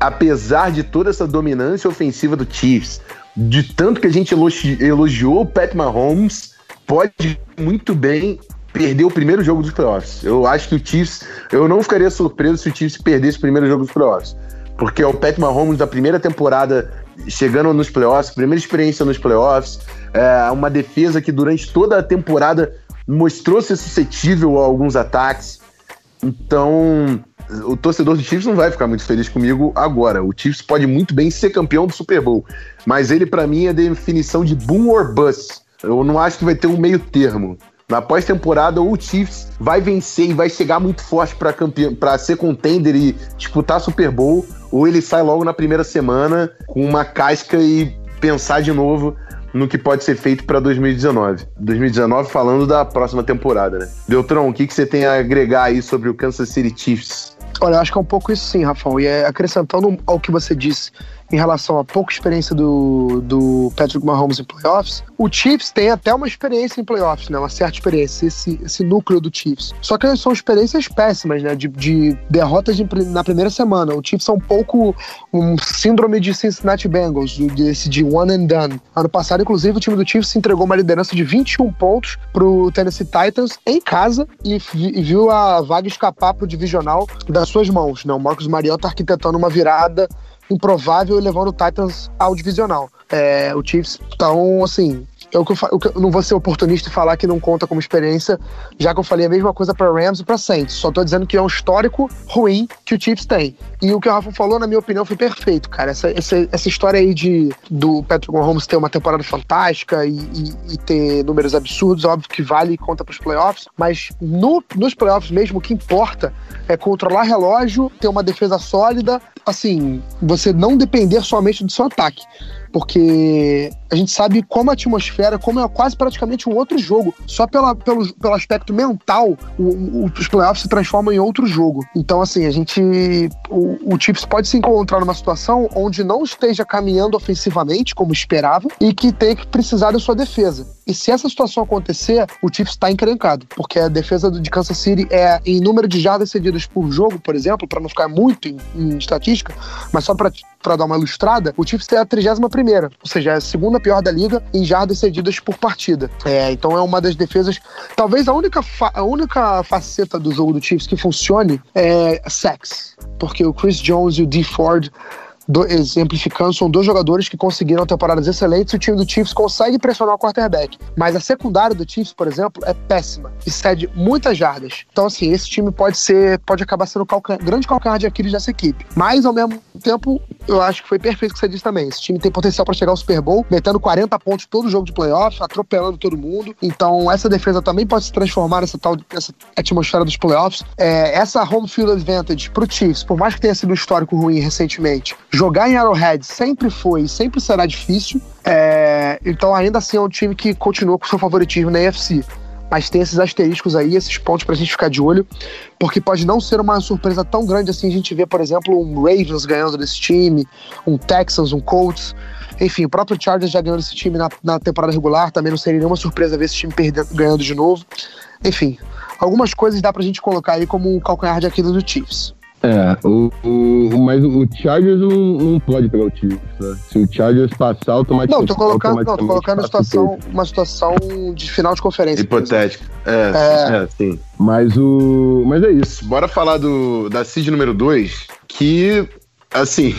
apesar de toda essa dominância ofensiva do Chiefs, de tanto que a gente elogiou o Pat Mahomes, pode muito bem perder o primeiro jogo dos playoffs. Eu acho que o Chiefs, eu não ficaria surpreso se o Chiefs perdesse o primeiro jogo dos playoffs, porque é o Pat Mahomes da primeira temporada chegando nos playoffs, primeira experiência nos playoffs, é uma defesa que durante toda a temporada mostrou ser suscetível a alguns ataques. Então, o torcedor do Chiefs não vai ficar muito feliz comigo agora. O Chiefs pode muito bem ser campeão do Super Bowl, mas ele para mim é definição de boom or bust. Eu não acho que vai ter um meio termo. Na pós-temporada, o Chiefs vai vencer e vai chegar muito forte para ser contender e disputar Super Bowl, ou ele sai logo na primeira semana com uma casca e pensar de novo no que pode ser feito para 2019. 2019 falando da próxima temporada, né? Beltrão, o que, que você tem a agregar aí sobre o Kansas City Chiefs? Olha, eu acho que é um pouco isso sim, Rafão. E é, acrescentando ao que você disse em relação à pouca experiência do, do Patrick Mahomes em playoffs, o Chiefs tem até uma experiência em playoffs, né? Uma certa experiência, esse, esse núcleo do Chiefs. Só que são experiências péssimas, né? De, de derrotas de, na primeira semana. O Chiefs é um pouco um síndrome de Cincinnati Bengals, desse de one and done. Ano passado, inclusive, o time do Chiefs entregou uma liderança de 21 pontos pro Tennessee Titans em casa e, e viu a vaga escapar pro divisional das suas mãos, né? O Marcos Mariota arquitetando uma virada improvável levando o Titans ao divisional. É, o Chiefs, então, assim, eu, eu, não vou ser oportunista e falar que não conta como experiência, já que eu falei a mesma coisa para Rams e para Saints. Só tô dizendo que é um histórico ruim que o Chiefs tem. E o que o Rafa falou, na minha opinião, foi perfeito, cara. Essa, essa, essa história aí de do Patrick Mahomes ter uma temporada fantástica e, e, e ter números absurdos, óbvio que vale e conta pros playoffs, mas no, nos playoffs mesmo, o que importa é controlar relógio, ter uma defesa sólida, assim, você não depender somente do seu ataque porque a gente sabe como a atmosfera, como é quase praticamente um outro jogo. Só pela, pelo, pelo aspecto mental, o, o, os playoffs se transformam em outro jogo. Então, assim, a gente. O, o Chiefs pode se encontrar numa situação onde não esteja caminhando ofensivamente, como esperava, e que tenha que precisar da sua defesa. E se essa situação acontecer, o Chiefs está encrencado, porque a defesa de Kansas City é em número de jardas cedidas por jogo, por exemplo, para não ficar muito em, em estatística, mas só para para dar uma ilustrada, o Chiefs é a 31 primeira, ou seja, é a segunda pior da liga em jardas cedidas por partida. É, então é uma das defesas, talvez a única, a única faceta do jogo do Chiefs que funcione é sex, porque o Chris Jones e o D Ford do, exemplificando, são dois jogadores que conseguiram temporadas excelentes e o time do Chiefs consegue pressionar o quarterback. Mas a secundária do Chiefs, por exemplo, é péssima e cede muitas jardas. Então, assim, esse time pode ser, pode acabar sendo o grande calcanhar de Aquiles dessa equipe. Mas, ao mesmo tempo, eu acho que foi perfeito o que você disse também. Esse time tem potencial para chegar ao Super Bowl, metendo 40 pontos todo jogo de playoffs, atropelando todo mundo. Então, essa defesa também pode se transformar nessa tal essa atmosfera dos playoffs. É, essa home field advantage pro Chiefs, por mais que tenha sido um histórico ruim recentemente, jogar em Arrowhead sempre foi e sempre será difícil. É, então, ainda assim, é um time que continua com seu favoritismo na AFC. Mas tem esses asteriscos aí, esses pontos pra gente ficar de olho, porque pode não ser uma surpresa tão grande assim a gente vê, por exemplo, um Ravens ganhando desse time, um Texans, um Colts. Enfim, o próprio Chargers já ganhou esse time na, na temporada regular, também não seria nenhuma surpresa ver esse time perdendo, ganhando de novo. Enfim, algumas coisas dá pra gente colocar aí como um calcanhar de Aquiles do Chiefs. É, o, o, mas o Chargers não, não pode pegar o Chiefs, né? Se o Chargers passar, automaticamente. Não, tô colocando, não, tô colocando uma, situação, uma situação de final de conferência. Hipotética. É, é, é, sim. Mas o. Mas é isso. Bora falar do, da seed número 2, que. Assim.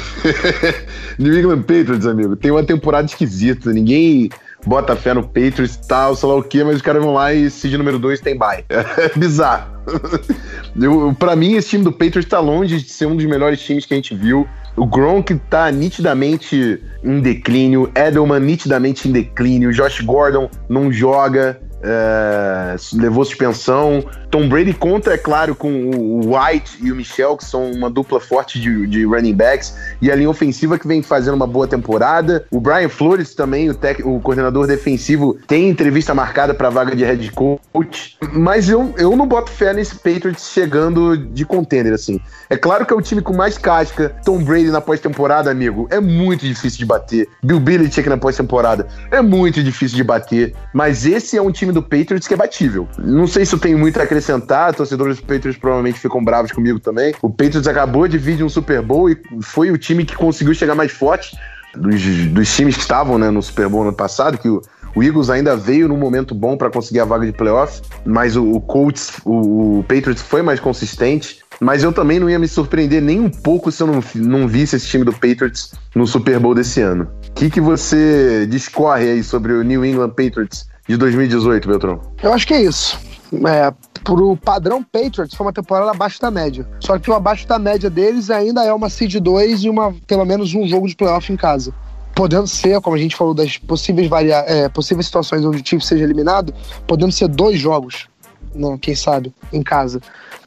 New England Patriots, amigo, tem uma temporada esquisita. Ninguém bota fé no Patriots e tal, sei lá o quê, mas os caras vão lá e seed número 2 tem bye. É bizarro. Pra mim, esse time do Patriots tá longe de ser um dos melhores times que a gente viu. O Gronk tá nitidamente em declínio, Edelman nitidamente em declínio, Josh Gordon não joga é, levou suspensão. Tom Brady conta, é claro, com o White e o Michel, que são uma dupla forte de, de running backs, e a linha ofensiva que vem fazendo uma boa temporada. O Brian Flores também, o, tec, o coordenador defensivo, tem entrevista marcada para vaga de head coach, mas eu, eu não boto fé nesse Patriots chegando de contender, assim. É claro que é o time com mais casca. Tom Brady na pós-temporada, amigo, é muito difícil de bater. Bill Belichick na pós-temporada, é muito difícil de bater, mas esse é um time time do Patriots que é batível. Não sei se eu tenho muito a acrescentar, torcedores do Patriots provavelmente ficam bravos comigo também. O Patriots acabou de vir de um Super Bowl e foi o time que conseguiu chegar mais forte dos, dos times que estavam né, no Super Bowl no passado, que o, o Eagles ainda veio num momento bom para conseguir a vaga de playoff, mas o, o Colts, o, o, Patriots foi mais consistente. Mas eu também não ia me surpreender nem um pouco se eu não, não visse esse time do Patriots no Super Bowl desse ano. O que, que você discorre aí sobre o New England Patriots de 2018, Beltrão? Eu acho que é isso. É, pro padrão Patriots, foi uma temporada abaixo da média. Só que o abaixo da média deles ainda é uma seed 2 e uma, pelo menos um jogo de playoff em casa. Podendo ser, como a gente falou, das possíveis, varia é, possíveis situações onde o time seja eliminado, podendo ser dois jogos, né, quem sabe, em casa.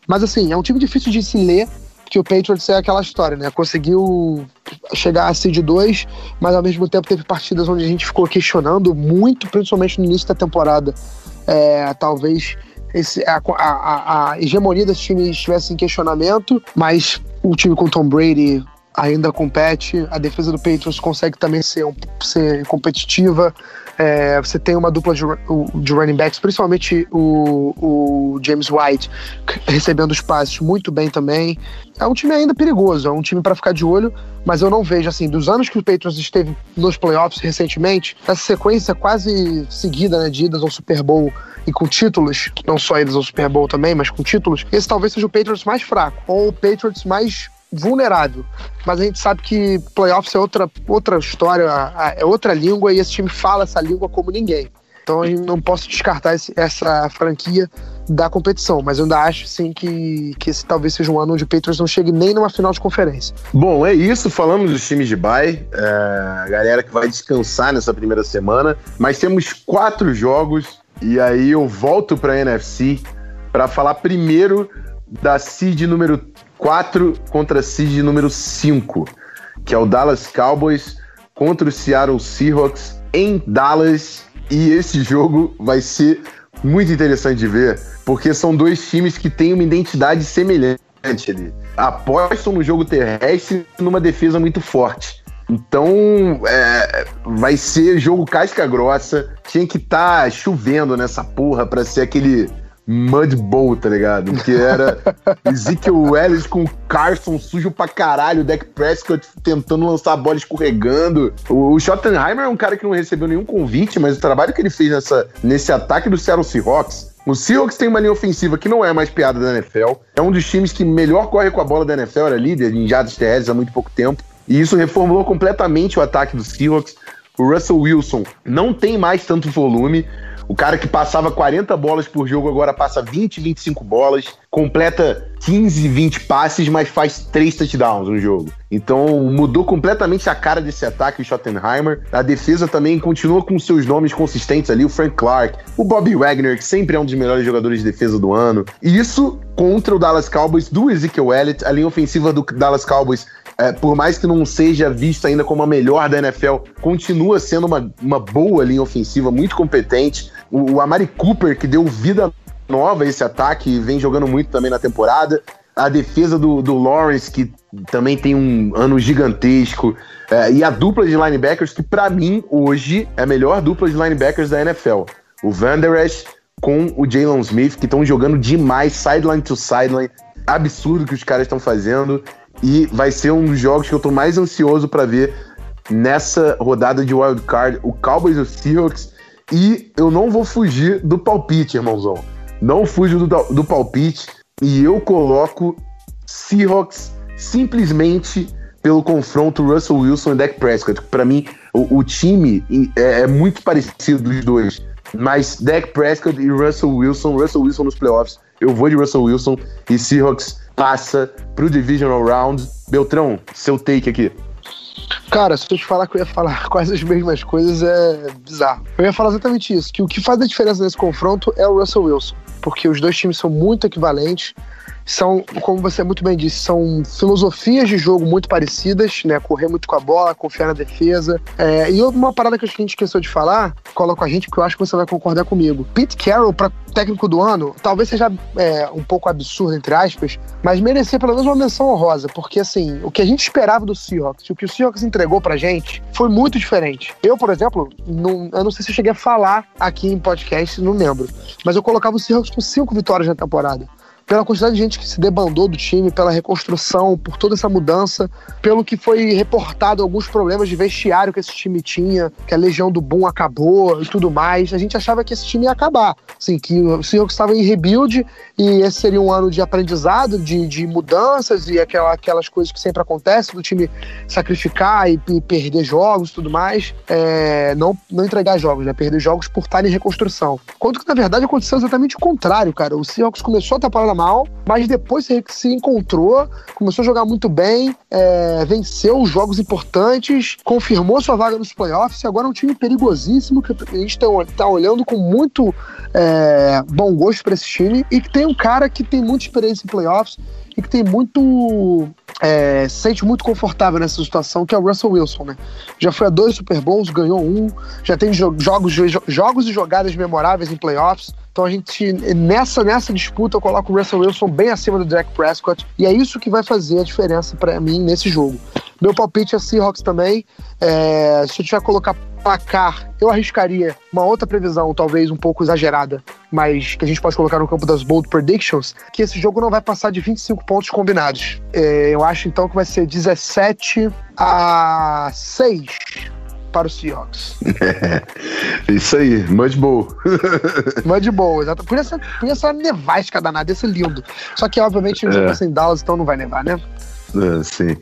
Mas assim, é um time difícil de se ler, que o Patriots é aquela história, né? Conseguiu chegar a seed 2, mas ao mesmo tempo teve partidas onde a gente ficou questionando muito, principalmente no início da temporada. É, talvez esse, a, a, a, hegemonia desse time estivesse em questionamento, mas o time com Tom Brady ainda compete, a defesa do Patriots consegue também ser, ser competitiva. É, você tem uma dupla de, de running backs, principalmente o, o, James White, recebendo os passes muito bem também. É um time ainda perigoso, é um time para ficar de olho, mas eu não vejo, assim, dos anos que o Patriots esteve nos playoffs recentemente, essa sequência quase seguida né, de idas ao Super Bowl e com títulos, não só idas ao Super Bowl também, mas com títulos, esse talvez seja o Patriots mais fraco, ou o Patriots mais vulnerável. Mas a gente sabe que playoffs é outra, outra história, é outra língua e esse time fala essa língua como ninguém. Então eu não posso descartar esse, essa franquia da competição, mas eu ainda acho sim que, que esse talvez seja um ano onde o Patriots não chegue nem numa final de conferência. Bom, é isso. Falamos dos times de bye, é, galera que vai descansar nessa primeira semana, mas temos quatro jogos e aí eu volto para NFC para falar primeiro da seed número 4 contra seed número 5, que é o Dallas Cowboys contra o Seattle Seahawks em Dallas. E esse jogo vai ser muito interessante de ver, porque são dois times que têm uma identidade semelhante ali. Apostam no jogo terrestre numa defesa muito forte. Então, é, vai ser jogo casca grossa. Tinha que estar tá chovendo nessa porra pra ser aquele Mud Bowl, tá ligado? Que era Ezekiel Ellis com Carson sujo pra caralho, o Dak Prescott tentando lançar a bola escorregando. O, o Schottenheimer é um cara que não recebeu nenhum convite, mas o trabalho que ele fez nessa, nesse ataque do Seattle Seahawks o Seahawks tem uma linha ofensiva que não é mais piada da NFL. É um dos times que melhor corre com a bola da NFL, era líder em jardas terrestres há muito pouco tempo. E isso reformulou completamente o ataque dos Seahawks. O Russell Wilson não tem mais tanto volume. O cara que passava 40 bolas por jogo agora passa 20, 25 bolas, completa 15, 20 passes, mas faz 3 touchdowns no jogo. Então mudou completamente a cara desse ataque, o Schottenheimer. A defesa também continua com seus nomes consistentes ali, o Frank Clark, o Bobby Wagner, que sempre é um dos melhores jogadores de defesa do ano. E isso contra o Dallas Cowboys do Ezekiel Elliott, a linha ofensiva do Dallas Cowboys é, por mais que não seja vista ainda como a melhor da NFL, continua sendo uma, uma boa linha ofensiva, muito competente. O, o Amari Cooper, que deu vida nova a esse ataque, vem jogando muito também na temporada. A defesa do, do Lawrence, que também tem um ano gigantesco. É, e a dupla de linebackers, que para mim, hoje, é a melhor dupla de linebackers da NFL. O Van Der com o Jalen Smith, que estão jogando demais, sideline to sideline. Absurdo que os caras estão fazendo. E vai ser um dos jogos que eu tô mais ansioso para ver nessa rodada de wild card, o Cowboys e o Seahawks. E eu não vou fugir do palpite, irmãozão. Não fujo do, do palpite. E eu coloco Seahawks simplesmente pelo confronto Russell Wilson e Dak Prescott. Para mim, o, o time é, é, muito parecido dos dois. Mas Dak Prescott e Russell Wilson, Russell Wilson nos playoffs, eu vou de Russell Wilson e Seahawks passa pro Divisional Round. Beltrão, seu take aqui. Cara, se eu te falar que eu ia falar quase as mesmas coisas, é bizarro. Eu ia falar exatamente isso, que o que faz a diferença nesse confronto é o Russell Wilson, porque os dois times são muito equivalentes, são, como você muito bem disse, são filosofias de jogo muito parecidas, né? Correr muito com a bola, confiar na defesa. É, e uma parada que a gente esqueceu de falar, coloca a gente, porque eu acho que você vai concordar comigo. Pete Carroll, para técnico do ano, talvez seja é, um pouco absurdo, entre aspas, mas merecer pelo menos uma menção honrosa, porque assim, o que a gente esperava do Seahawks o que o Seahawks entregou pra gente foi muito diferente. Eu, por exemplo, não, eu não sei se eu cheguei a falar aqui em podcast, não lembro, mas eu colocava o Seahawks com cinco vitórias na temporada pela quantidade de gente que se debandou do time, pela reconstrução, por toda essa mudança, pelo que foi reportado alguns problemas de vestiário que esse time tinha, que a legião do Boom acabou e tudo mais. A gente achava que esse time ia acabar, assim, que o Seahawks estava em rebuild e esse seria um ano de aprendizado, de, de mudanças e aquela, aquelas coisas que sempre acontecem do time sacrificar e, e perder jogos e tudo mais. É, não, não entregar jogos, né? Perder jogos por estar em reconstrução. Quando que, na verdade, aconteceu exatamente o contrário, cara. O Seahawks começou a temporada mal, mas depois se encontrou, começou a jogar muito bem, é, venceu os jogos importantes, confirmou sua vaga nos playoffs e agora é um time perigosíssimo que a gente está tá olhando com muito é, bom gosto para esse time e que tem um cara que tem muita experiência em playoffs e que tem muito. É, se sente muito confortável nessa situação, que é o Russell Wilson, né? Já foi a dois Super Bowls, ganhou um, já tem jo jogos, jo jogos e jogadas memoráveis em playoffs. Então a gente, nessa, nessa disputa, eu coloco o Russell Wilson bem acima do Dak Prescott. E é isso que vai fazer a diferença para mim nesse jogo. Meu palpite é Seahawks também. É, se eu tiver que colocar placar, eu arriscaria uma outra previsão, talvez um pouco exagerada, mas que a gente pode colocar no campo das bold predictions, que esse jogo não vai passar de 25 pontos combinados. É, eu acho então que vai ser 17 a 6 para o Seahawks. É, isso aí, Mud Bowl. Mud Bowl, exato. Por essa, por essa nevasca danada, ia ser lindo. Só que, obviamente, o jogo é. em Dallas, então não vai nevar, né? É, sim.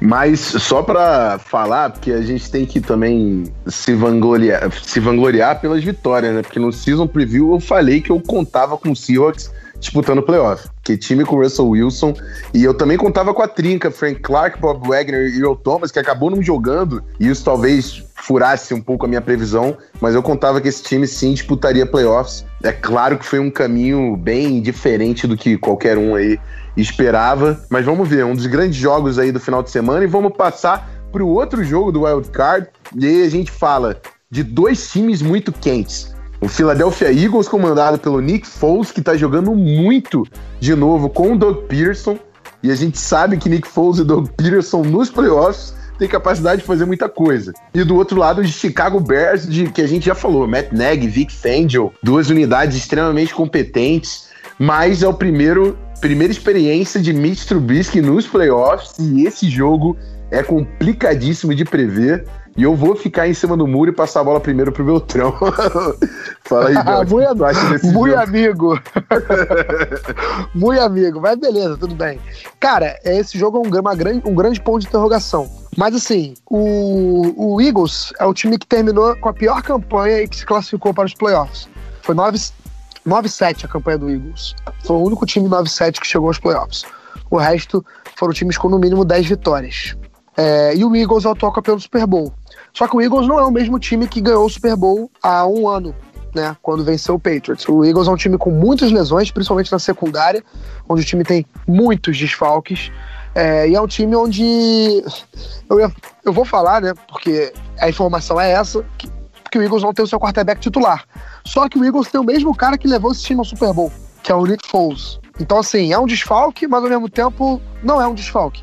Mas só para falar, porque a gente tem que também se vangloriar, se vangloriar pelas vitórias, né? Porque no Season Preview eu falei que eu contava com o Seahawks disputando playoff. Que time com o Russell Wilson. E eu também contava com a trinca, Frank Clark, Bob Wagner e Earl Thomas, que acabou não jogando. E isso talvez furasse um pouco a minha previsão, mas eu contava que esse time sim disputaria playoffs. É claro que foi um caminho bem diferente do que qualquer um aí esperava, mas vamos ver, um dos grandes jogos aí do final de semana e vamos passar para o outro jogo do Wild Card. E aí a gente fala de dois times muito quentes. O Philadelphia Eagles, comandado pelo Nick Foles, que está jogando muito de novo com o Doug Peterson. E a gente sabe que Nick Foles e Doug Peterson nos playoffs têm capacidade de fazer muita coisa. E do outro lado, de Chicago Bears, de, que a gente já falou, Matt Nagy, Vic Fangio, duas unidades extremamente competentes, mas é o primeiro primeira experiência de Mitch Trubisky nos playoffs e esse jogo é complicadíssimo de prever. E eu vou ficar em cima do muro e passar a bola primeiro pro Beltrão. Fala aí, Beltrão. Muito amigo. Muito amigo. Mas beleza, tudo bem. Cara, esse jogo é um, uma grande, um grande ponto de interrogação. Mas assim, o, o Eagles é o time que terminou com a pior campanha e que se classificou para os playoffs. Foi 9-7 a campanha do Eagles. Foi o único time 9-7 que chegou aos playoffs. O resto foram times com no mínimo 10 vitórias. É, e o Eagles é o campeão do Super Bowl. Só que o Eagles não é o mesmo time que ganhou o Super Bowl há um ano, né? Quando venceu o Patriots. O Eagles é um time com muitas lesões, principalmente na secundária, onde o time tem muitos desfalques. É, e é um time onde. Eu, ia, eu vou falar, né? Porque a informação é essa, que, que o Eagles não tem o seu quarterback titular. Só que o Eagles tem o mesmo cara que levou esse time ao Super Bowl, que é o Nick Foles. Então, assim, é um desfalque, mas ao mesmo tempo não é um desfalque.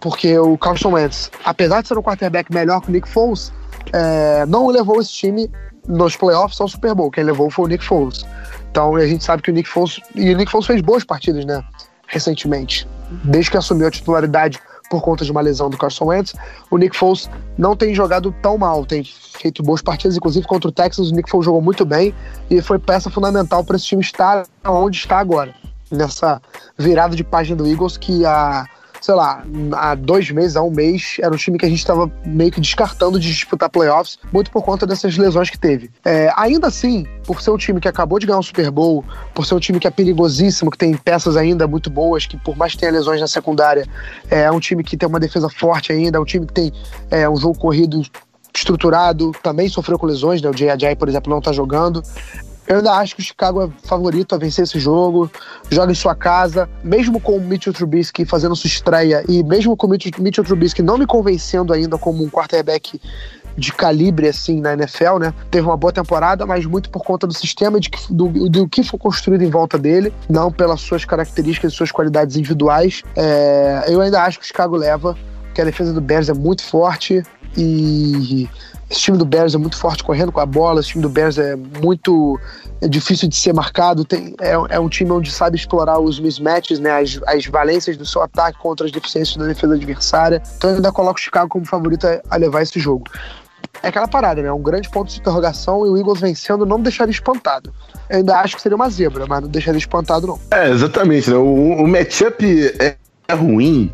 Porque o Carson Wentz, apesar de ser um quarterback melhor que o Nick Foles, é, não levou esse time nos playoffs ao Super Bowl. Quem levou foi o Nick Foles. Então a gente sabe que o Nick Foles. E o Nick Foles fez boas partidas, né? Recentemente. Desde que assumiu a titularidade por conta de uma lesão do Carson Wentz, o Nick Foles não tem jogado tão mal, tem feito boas partidas, inclusive contra o Texas, o Nick Foles jogou muito bem e foi peça fundamental para esse time estar onde está agora nessa virada de página do Eagles que há, sei lá, há dois meses, há um mês, era um time que a gente estava meio que descartando de disputar playoffs, muito por conta dessas lesões que teve. É, ainda assim, por ser um time que acabou de ganhar um Super Bowl, por ser um time que é perigosíssimo, que tem peças ainda muito boas, que por mais que tenha lesões na secundária, é um time que tem uma defesa forte ainda, é um time que tem é, um jogo corrido estruturado, também sofreu com lesões, né? O Ajay, por exemplo, não tá jogando. Eu ainda acho que o Chicago é favorito a vencer esse jogo. Joga em sua casa, mesmo com o Mitchell Trubisky fazendo sua estreia e mesmo com o Mitchell Trubisky não me convencendo ainda como um quarterback de calibre assim na NFL, né? Teve uma boa temporada, mas muito por conta do sistema de que, do, do que foi construído em volta dele, não pelas suas características e suas qualidades individuais. É, eu ainda acho que o Chicago leva, que a defesa do Bears é muito forte e esse time do Bears é muito forte correndo com a bola, esse time do Bears é muito é difícil de ser marcado, tem, é, é, um time onde sabe explorar os mismatches, né, as, as valências do seu ataque contra as deficiências da defesa adversária. Então eu ainda coloco o Chicago como favorito a, levar esse jogo. É aquela parada, né? Um grande ponto de interrogação e o Eagles vencendo não me deixaria espantado. Eu ainda acho que seria uma zebra, mas não deixaria espantado, não. É, exatamente. Né? O, o matchup é, é ruim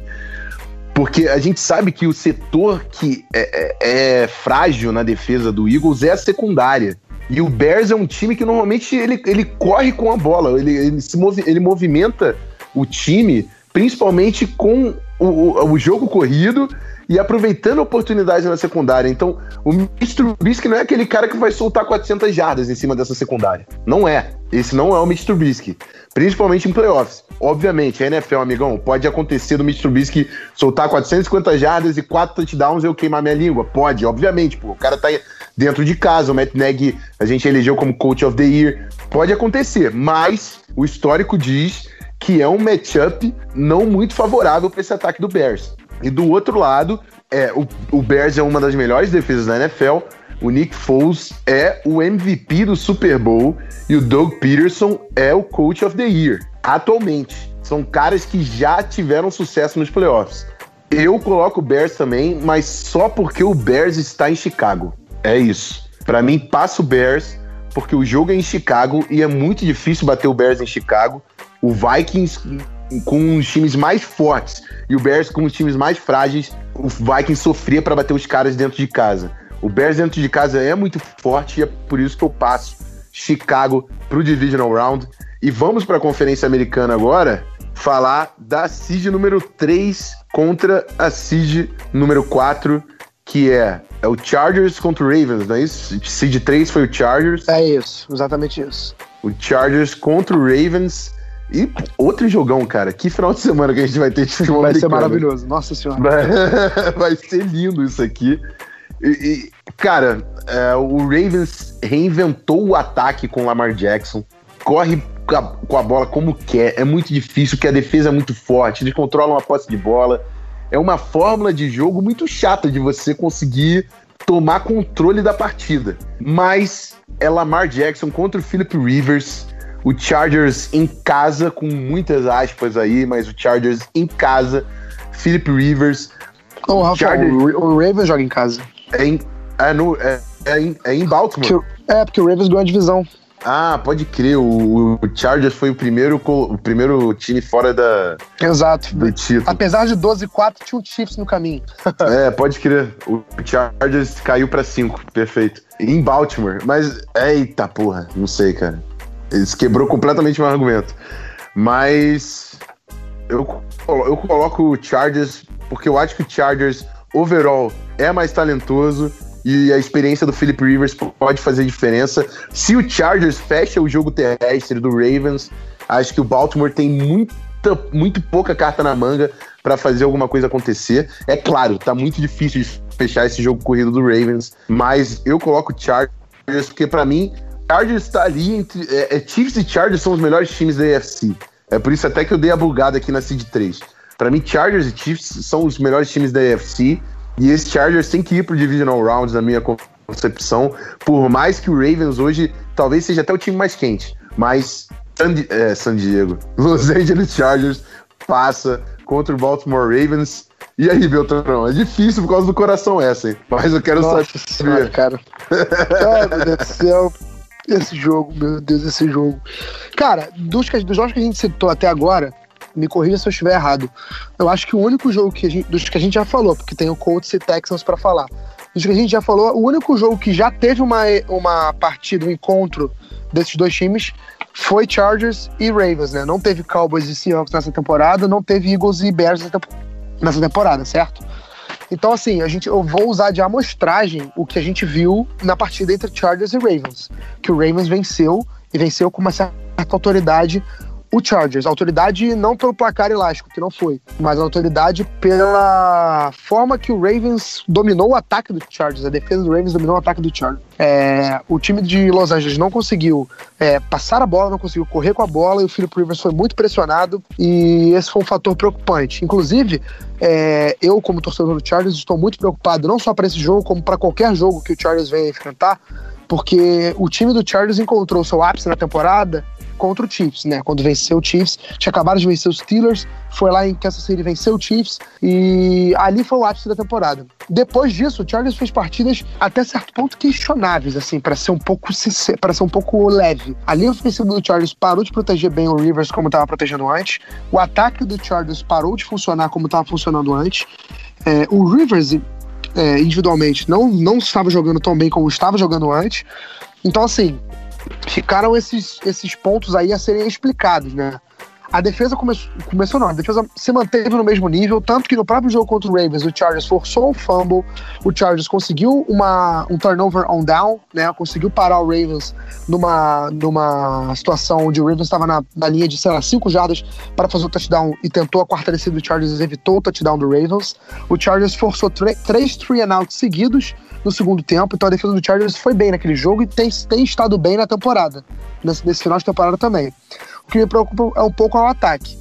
porque a gente sabe que o setor que é, é, é, frágil na defesa do Eagles é a secundária. E o Bears é um time que normalmente ele, ele corre com a bola, ele, ele, se movi, ele movimenta o time, principalmente com o, o, o jogo corrido e aproveitando a oportunidade na secundária. Então, o Mr. Trubisky não é aquele cara que vai soltar 400 jardas em cima dessa secundária. Não é. Esse não é o Mr. Trubisky. Principalmente em playoffs. Obviamente, a NFL, amigão, pode acontecer do Mr. Trubisky soltar 450 jardas e 4 touchdowns e eu queimar minha língua. Pode, obviamente, pô. O cara tá dentro de casa. O Matt Nagy, a gente elegeu como Coach of the Year. Pode acontecer, mas o histórico diz que é um matchup não muito favorável para esse ataque do Bears. E do outro lado, é, o, o Bears é uma das melhores defesas da NFL. O Nick Foles é o MVP do Super Bowl e o Doug Peterson é o Coach of the Year. Atualmente, são caras que já tiveram sucesso nos playoffs. Eu coloco o Bears também, mas só porque o Bears está em Chicago. É isso. Para mim, passa o Bears, porque o jogo é em Chicago e é muito difícil bater o Bears em Chicago. O Vikings com os times mais fortes e o Bears com os times mais frágeis, o Vikings sofria para bater os caras dentro de casa. O Bears dentro de casa é muito forte e é por isso que eu passo Chicago pro Divisional Round. E vamos para a Conferência Americana agora falar da seed número 3 contra a seed número 4, que é, é o Chargers contra o Ravens, não é isso? Seed 3 foi o Chargers. É isso, exatamente isso. O Chargers contra o Ravens. E outro jogão, cara. Que final de semana que a gente vai ter de futebol Vai ser americano. maravilhoso, nossa senhora. Vai, vai ser lindo isso aqui. E, e, cara, é, o Ravens reinventou o ataque com o Lamar Jackson. Corre com a, com a bola como quer. É muito difícil, porque a defesa é muito forte. Eles controlam a posse de bola. É uma fórmula de jogo muito chata de você conseguir tomar controle da partida. Mas é Lamar Jackson contra o Philip Rivers. O Chargers em casa, com muitas aspas aí, mas o Chargers em casa. Philip Rivers. Ô, Rafa, Chargers- o, o Ravens joga em casa. É em, é no, é, é em, é em Baltimore. O- é, porque o Ravens ganhou a divisão. Ah, pode crer. O, o Chargers foi o primeiro, o primeiro time fora da, Exato. do título. Apesar de 12-4, tinha um Chiefs no caminho. É, pode crer. O Chargers caiu pra 5, perfeito. Em Baltimore, mas eita porra, não sei, cara. Eles quebrou completamente meu argumento. Mas eu, eu coloco o Chargers porque eu acho que o Chargers overall é mais talentoso e a experiência do Philip Rivers pode fazer diferença. Se o Chargers fecha o jogo terrestre do Ravens, acho que o Baltimore tem muita, muito pouca carta na manga para fazer alguma coisa acontecer. É claro, tá muito difícil de fechar esse jogo corrido do Ravens, mas eu coloco o Chargers porque para mim Chargers tá ali entre é, é, Chiefs e Chargers são os melhores times da AFC. É por isso até que eu dei a bugada aqui na seed 3. Para mim Chargers e Chiefs são os melhores times da AFC e esse Chargers tem que ir pro divisional rounds na minha concepção, por mais que o Ravens hoje talvez seja até o time mais quente, mas San, Di- é, San Diego, Los Angeles Chargers passa contra o Baltimore Ravens. E aí, Beltrão? É difícil por causa do coração essa, hein? Mas eu quero Nossa senhora, saber. cara. Ai, meu Deus do céu. Esse jogo, meu Deus, esse jogo. Cara, dos, dos jogos que a gente citou até agora, me corrija se eu estiver errado. Eu acho que o único jogo que gente, dos que a gente já falou, porque tem o Colts e Texans pra falar. Dos que a gente já falou, o único jogo que já teve uma, uma partida, um encontro desses dois times foi Chargers e Ravens, né? Não teve Cowboys e Seahawks nessa temporada, não teve Eagles e Bears nessa temporada, certo? Então, assim, a gente, eu vou usar de amostragem o que a gente viu na partida entre Chargers e Ravens. Que o Ravens venceu, e venceu com uma certa autoridade o Chargers. Autoridade não pelo placar elástico, que não foi, mas autoridade pela forma que o Ravens dominou o ataque do Chargers. A defesa do Ravens dominou o ataque do Chargers. É, o time de Los Angeles não conseguiu é, passar a bola, não conseguiu correr com a bola, e o Philip Rivers foi muito pressionado, e esse foi um fator preocupante. Inclusive, é, eu, como torcedor do Chargers, estou muito preocupado, não só para esse jogo, como para qualquer jogo que o Chargers venha enfrentar, porque o time do Chargers encontrou seu ápice na temporada contra o Chiefs, né? Quando venceu o Chiefs, tinha acabado de vencer os Steelers, foi lá em Kansas City venceu o Chiefs e ali foi o ápice da temporada. Depois disso, o Chargers fez partidas até certo ponto questionáveis, assim, para ser um pouco para ser um pouco leve. A linha ofensiva do Chargers parou de proteger bem o Rivers como estava protegendo antes. O ataque do Chargers parou de funcionar como estava funcionando antes. É, o Rivers é, individualmente não, não estava jogando tão bem como estava jogando antes. Então, assim, ficaram esses, esses pontos aí a serem explicados, né? A defesa come começou, não, a defesa se manteve no mesmo nível, tanto que no próprio jogo contra o Ravens, o Chargers forçou um fumble, o Chargers conseguiu uma, um turnover on down, né? Conseguiu parar o Ravens numa, numa situação onde o Ravens estava na, na linha de, sei lá, 5 jardas para fazer o touchdown e tentou a quarta descida do Chargers evitou o touchdown do Ravens. O Chargers forçou três three and outs seguidos no segundo tempo, então a defesa do Chargers foi bem naquele jogo e tem, tem estado bem na temporada, nesse, nesse final de temporada também. O que me preocupa é um pouco é o ataque.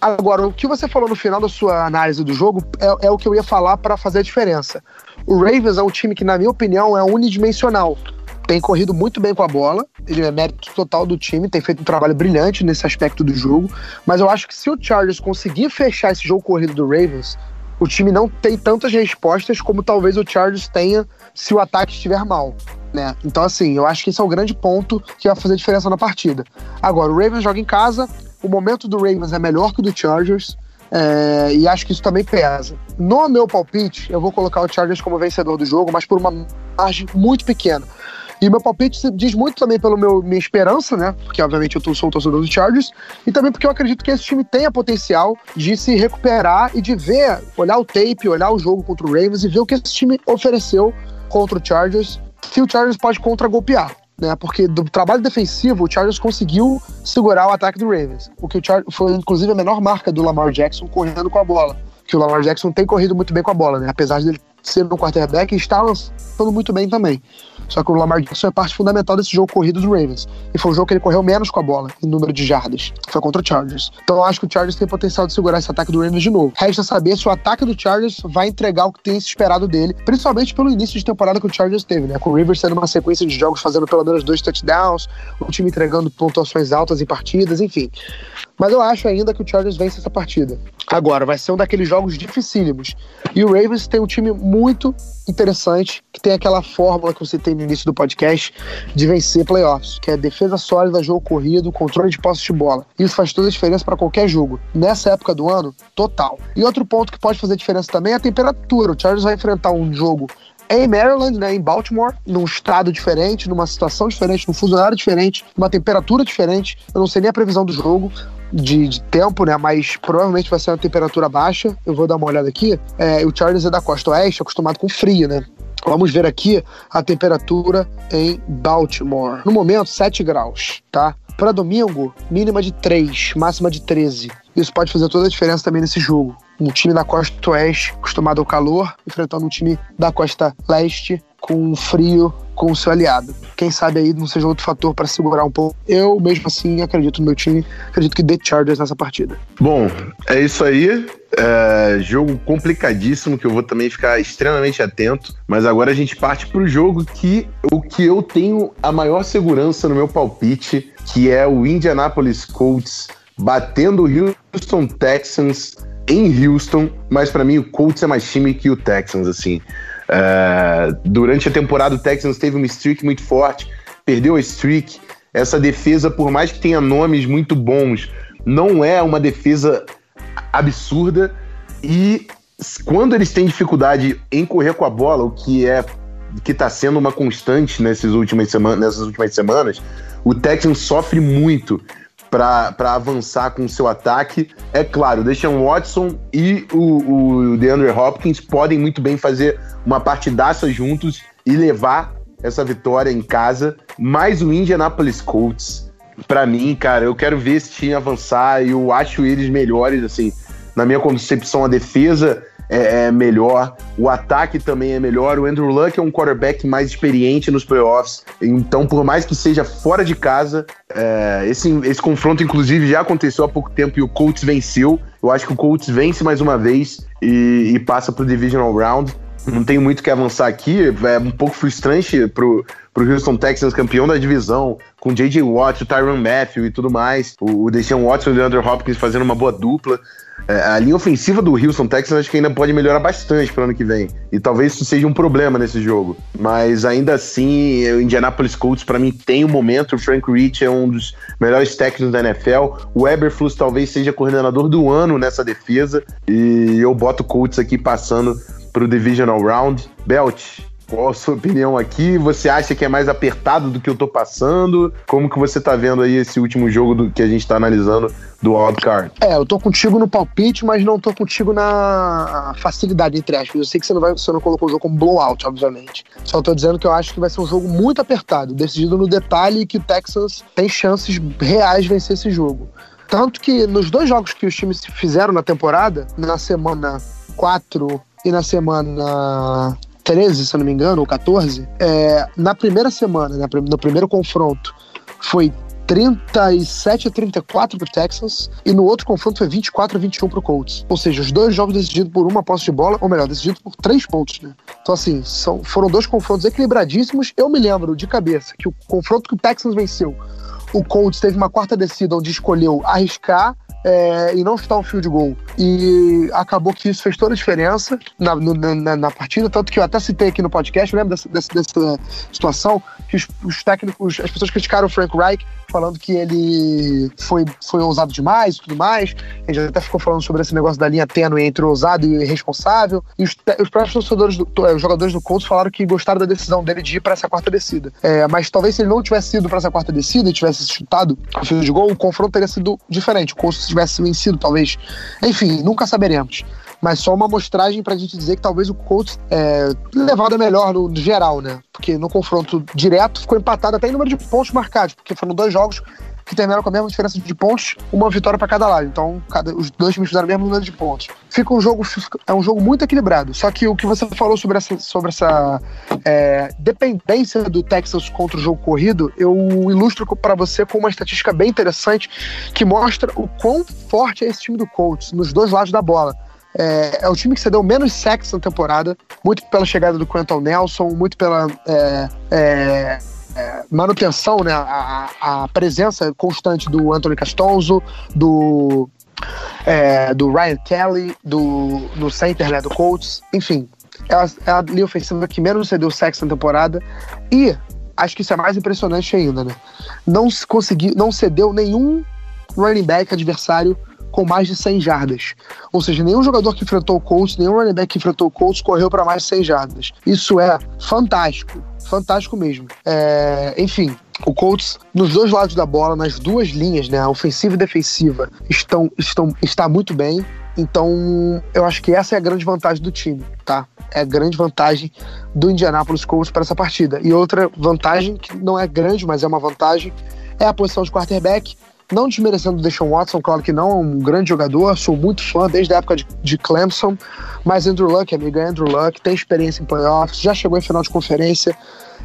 Agora, o que você falou no final da sua análise do jogo é, é o que eu ia falar para fazer a diferença. O Ravens é um time que, na minha opinião, é unidimensional. Tem corrido muito bem com a bola, ele é mérito total do time, tem feito um trabalho brilhante nesse aspecto do jogo. Mas eu acho que se o Chargers conseguir fechar esse jogo corrido do Ravens, o time não tem tantas respostas como talvez o Chargers tenha se o ataque estiver mal. Né? Então, assim, eu acho que esse é o grande ponto que vai fazer diferença na partida. Agora, o Ravens joga em casa, o momento do Ravens é melhor que o do Chargers, é, e acho que isso também pesa. No meu palpite, eu vou colocar o Chargers como vencedor do jogo, mas por uma margem muito pequena. E meu palpite diz muito também pela minha esperança, né? Porque obviamente eu sou o torcedor do Chargers, e também porque eu acredito que esse time tenha potencial de se recuperar e de ver, olhar o tape, olhar o jogo contra o Ravens e ver o que esse time ofereceu contra o Chargers, se o Chargers pode contra-golpear. Né, porque do trabalho defensivo, o Chargers conseguiu segurar o ataque do Ravens. O que o Char foi, inclusive, a menor marca do Lamar Jackson correndo com a bola. Que o Lamar Jackson tem corrido muito bem com a bola, né? Apesar de ser um quarterback está lançando muito bem também. Só que o Lamar Jackson é parte fundamental desse jogo corrido dos Ravens. E foi o jogo que ele correu menos com a bola, em número de jardas. Foi contra o Chargers. Então eu acho que o Chargers tem potencial de segurar esse ataque do Ravens de novo. Resta saber se o ataque do Chargers vai entregar o que tem se esperado dele, principalmente pelo início de temporada que o Chargers teve, né? Com o Rivers tendo uma sequência de jogos fazendo pelo menos dois touchdowns, o time entregando pontuações altas em partidas, enfim. Mas eu acho ainda que o Chargers vence essa partida. Agora, vai ser um daqueles jogos dificílimos. E o Ravens tem um time muito interessante, que tem aquela fórmula que você tem no início do podcast de vencer playoffs, que é defesa sólida, jogo corrido, controle de posse de bola. Isso faz toda a diferença para qualquer jogo. Nessa época do ano, total. E outro ponto que pode fazer diferença também é a temperatura. O Chargers vai enfrentar um jogo em Maryland, né, em Baltimore, num estado diferente, numa situação diferente, num funcionário diferente, numa temperatura diferente. Eu não sei nem a previsão do jogo de, de, tempo, né? Mas provavelmente vai ser uma temperatura baixa. Eu vou dar uma olhada aqui. É, o Charles é da costa oeste, acostumado com frio, né? Vamos ver aqui a temperatura em Baltimore. No momento, 7 graus, tá? Para domingo, mínima de 3, máxima de 13. Isso pode fazer toda a diferença também nesse jogo. Um time da costa oeste, acostumado ao calor, enfrentando um time da costa leste, com frio com o seu aliado. Quem sabe aí não seja outro fator para segurar um pouco. Eu, mesmo assim, acredito no meu time, acredito que dê Chargers nessa partida. Bom, é isso aí. É, jogo complicadíssimo que eu vou também ficar extremamente atento. Mas agora a gente parte para o jogo que o que eu tenho a maior segurança no meu palpite, que é o Indianapolis Colts batendo o Houston Texans em Houston. Mas para mim o Colts é mais time que o Texans, assim. Uh, durante a temporada, o Texans teve uma streak muito forte, perdeu a streak. Essa defesa, por mais que tenha nomes muito bons, não é uma defesa absurda. E quando eles têm dificuldade em correr com a bola, o que é que está sendo uma constante nessas últimas, semanas, nessas últimas semanas, o Texans sofre muito para avançar com o seu ataque. É claro, o Watson e o, o DeAndre Hopkins podem muito bem fazer uma partidaça juntos e levar essa vitória em casa. Mas o Indianapolis Colts, para mim, cara, eu quero ver esse time avançar e eu acho eles melhores, assim. Na minha concepção, a defesa é, é, melhor, o ataque também é melhor. O Andrew Luck é um quarterback mais experiente nos playoffs, então, por mais que seja fora de casa, é, esse, esse confronto, inclusive, já aconteceu há pouco tempo e o Colts venceu. Eu acho que o Colts vence mais uma vez e, e passa para o Divisional Round. Não tenho muito que avançar aqui, é um pouco frustrante pro, pro Houston Texans, campeão da divisão, com J.J. Watt, o Tyron Matthew e tudo mais, o, o Deshaun Watson e o Andrew Hopkins fazendo uma boa dupla. É, a linha ofensiva do Houston Texans acho que ainda pode melhorar bastante para o ano que vem. E talvez isso seja um problema nesse jogo. Mas ainda assim, o Indianapolis Colts para mim tem um momento. O Frank Rich é um dos melhores técnicos da NFL. O Eberflus talvez seja coordenador do ano nessa defesa. E eu boto o Colts aqui passando para o Divisional Round. Belt, qual a sua opinião aqui? Você acha que é mais apertado do que eu tô passando? Como que você tá vendo aí esse último jogo do, que a gente tá analisando do wildcard? É, eu tô contigo no palpite, mas não tô contigo na facilidade, entre aspas. Eu sei que você não, vai, você não colocou o jogo como blowout, obviamente. Só tô dizendo que eu acho que vai ser um jogo muito apertado, decidido no detalhe e que o Texas tem chances reais de vencer esse jogo. Tanto que nos dois jogos que os times fizeram na temporada, na semana 4 e na semana 13, se eu não me engano, ou 14, é, na primeira semana, né, no primeiro confronto, foi 37 a 34 pro Texans e no outro confronto foi 24 a 21 pro Colts. Ou seja, os dois jogos decididos por uma posse de bola, ou melhor, decididos por três pontos, né? Então, assim, são, foram dois confrontos equilibradíssimos. Eu me lembro de cabeça que o confronto que o Texans venceu, o Colts teve uma quarta descida onde escolheu arriscar é, e não chutar um field goal. E acabou que isso fez toda a diferença na, no, na, na, partida, tanto que eu até citei aqui no podcast, lembra dessa, dessa, dessa situação, que os, os, técnicos, as pessoas criticaram o Frank Reich, falando que ele foi, foi ousado demais e tudo mais. A gente até ficou falando sobre esse negócio da linha tênue entre ousado e irresponsável. E os, os próprios torcedores, do, os jogadores do Colts falaram que gostaram da decisão dele de ir para essa quarta descida. É, mas talvez se ele não tivesse ido para essa quarta descida e tivesse chutado o fio de gol, o confronto teria sido diferente. O Colts tivesse vencido, talvez. Enfim, nunca saberemos mas só uma amostragem pra gente dizer que talvez o Colts é, levado melhor no, no, geral, né? Porque no confronto direto ficou empatado até em número de pontos marcados, porque foram dois jogos que terminaram com a mesma diferença de pontos, uma vitória para cada lado. Então, cada, os dois times fizeram o mesmo número de pontos. Fica um jogo, é um jogo muito equilibrado. Só que o que você falou sobre essa, sobre essa é, dependência do Texas contra o jogo corrido, eu ilustro para você com uma estatística bem interessante que mostra o quão forte é esse time do Colts nos dois lados da bola. É, é, o time que cedeu menos sacks na temporada, muito pela chegada do Quentin Nelson, muito pela é, é, é, manutenção, né, a, a, presença constante do Anthony Castonzo, do, é, do Ryan Kelly, do, do center né, do Colts, enfim. É a, é a linha ofensiva que menos cedeu sacks na temporada e acho que isso é mais impressionante ainda, né? Não conseguiu, não cedeu nenhum running back adversário com mais de 100 jardas. Ou seja, nenhum jogador que enfrentou o Colts, nenhum running back que enfrentou o Colts correu para mais de 100 jardas. Isso é fantástico, fantástico mesmo. É, enfim, o Colts, nos dois lados da bola, nas duas linhas, né, ofensiva e defensiva, estão, estão, está muito bem. Então, eu acho que essa é a grande vantagem do time, tá? É a grande vantagem do Indianapolis Colts para essa partida. E outra vantagem, que não é grande, mas é uma vantagem, é a posição de quarterback. Não desmerecendo o Deshaun Watson, claro que não, é um grande jogador, sou muito fã desde a época de, de Clemson, mas Andrew Luck, amigo, é Andrew Luck, tem experiência em playoffs, já chegou em final de conferência.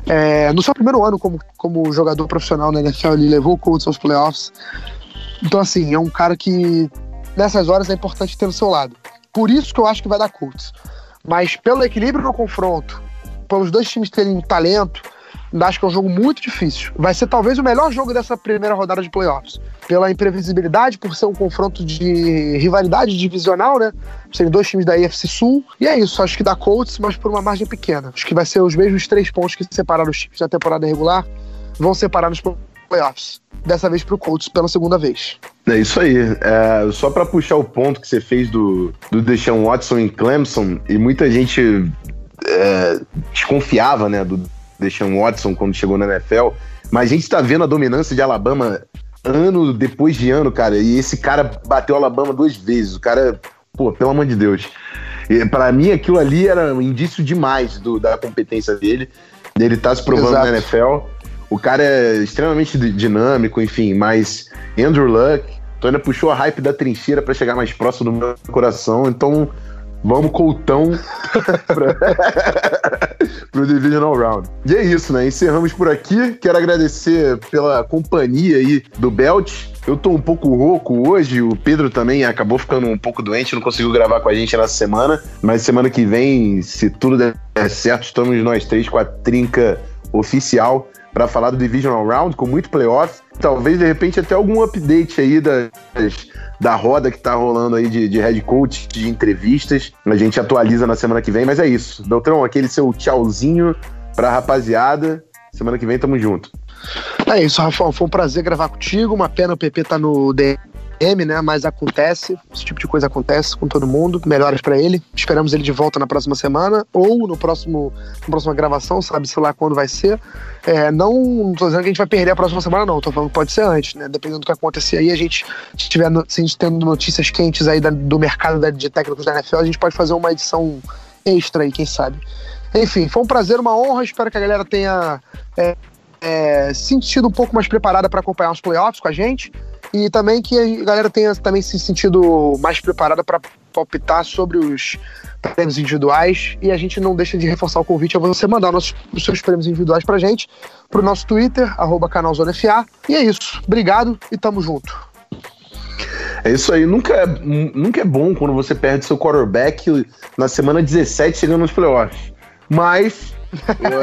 É, no seu primeiro ano como, como jogador profissional na NFL, ele levou o Colts aos playoffs. Então, assim, é um cara que nessas horas é importante ter do seu lado. Por isso que eu acho que vai dar Colts. Mas pelo equilíbrio no confronto, pelos dois times terem talento, acho que é um jogo muito difícil. Vai ser talvez o melhor jogo dessa primeira rodada de playoffs. Pela imprevisibilidade, por ser um confronto de rivalidade divisional, né? Serem dois times da AFC Sul. E é isso, acho que dá Colts, mas por uma margem pequena. Acho que vai ser os mesmos três pontos que separaram os times da temporada regular, vão separar nos playoffs. Dessa vez pro Colts pela segunda vez. É isso aí. É, só para puxar o ponto que você fez do, do Deshaun Watson em Clemson, e muita gente é, desconfiava né, do Deshaun Watson quando chegou na NFL, mas a gente tá vendo a dominância de Alabama ano depois de ano, cara, e esse cara bateu Alabama duas vezes. O cara, pô, pelo amor de Deus. Para mim, aquilo ali era um indício demais do, da competência dele. Ele tá se provando Exato. na NFL. O cara é extremamente dinâmico, enfim, mas Andrew Luck, tu ainda puxou a hype da trincheira para chegar mais próximo do meu coração, então Vamos Coltão para o Divisional Round. E é isso, né? Encerramos por aqui. Quero agradecer pela companhia aí do Belt. Eu tô um pouco rouco hoje, o Pedro também acabou ficando um pouco doente, não conseguiu gravar com a gente nessa semana, mas semana que vem, se tudo der certo, estamos nós três com a trinca oficial para falar do Divisional Round, com muito playoff. Talvez, de repente, até algum update aí das, da roda que tá rolando aí de, de head coach, de entrevistas. A gente atualiza na semana que vem, mas é isso. Beltrão, aquele seu tchauzinho pra rapaziada. Semana que vem tamo junto. É isso, Rafael. Foi um prazer gravar contigo. Uma pena o PP tá no DM M, né? Mas acontece, esse tipo de coisa acontece com todo mundo. Melhoras para ele. Esperamos ele de volta na próxima semana ou no próximo, na próxima gravação, sabe se lá quando vai ser. É, não, não tô dizendo que a gente vai perder a próxima semana, não. Tô falando que pode ser antes, né? Dependendo do que acontecer aí, a gente tiver se a gente tendo notícias quentes aí da, do mercado da, de técnicos da NFL, a gente pode fazer uma edição extra aí, quem sabe. Enfim, foi um prazer, uma honra. Espero que a galera tenha é, é, sentido um pouco mais preparada para acompanhar os playoffs com a gente. E também que a galera tenha também se sentido mais preparada para palpitar sobre os prêmios individuais. E a gente não deixa de reforçar o convite a você mandar nossos, os seus prêmios individuais pra gente, pro nosso Twitter, arroba canalzonefa. E é isso. Obrigado e tamo junto. É isso aí. Nunca é, nunca é bom quando você perde seu quarterback na semana 17 chegando nos playoffs. Mas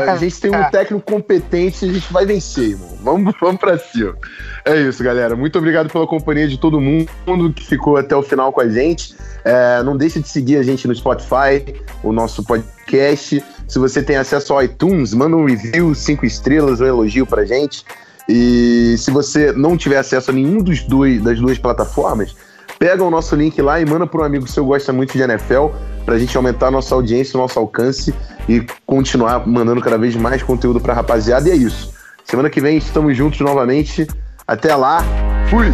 A gente tem um técnico competente, a gente vai vencer, irmão. Vamos, vamos pra cima. É isso, galera. Muito obrigado pela companhia de todo mundo que ficou até o final com a gente. É, não deixe de seguir a gente no Spotify, o nosso podcast. Se você tem acesso ao iTunes, manda um review, cinco estrelas, um elogio pra gente. E se você não tiver acesso a nenhum dos dois, das duas plataformas, pega o nosso link lá e manda para um amigo seu que gosta muito de NFL, para a gente aumentar nossa audiência, nosso alcance e continuar mandando cada vez mais conteúdo para a rapaziada. E é isso. Semana que vem estamos juntos novamente. Até lá. Fui!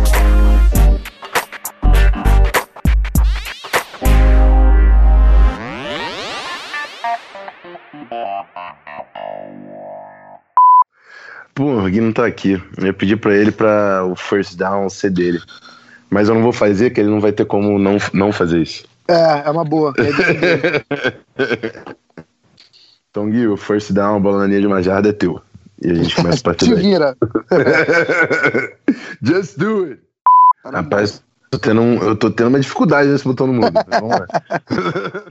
Pô, o Gui não tá aqui. Eu ia pedir pra ele pra o first down ser dele. Mas eu não vou fazer, que ele não vai ter como não, não fazer isso. É, é uma boa. então, Gui, o first down, a bola na linha de uma jarda é teu. E a gente começa a partir daí. vira. Just do it. Rapaz, tô tendo um- eu tô tendo uma dificuldade nesse botão no mundo. Vamos lá.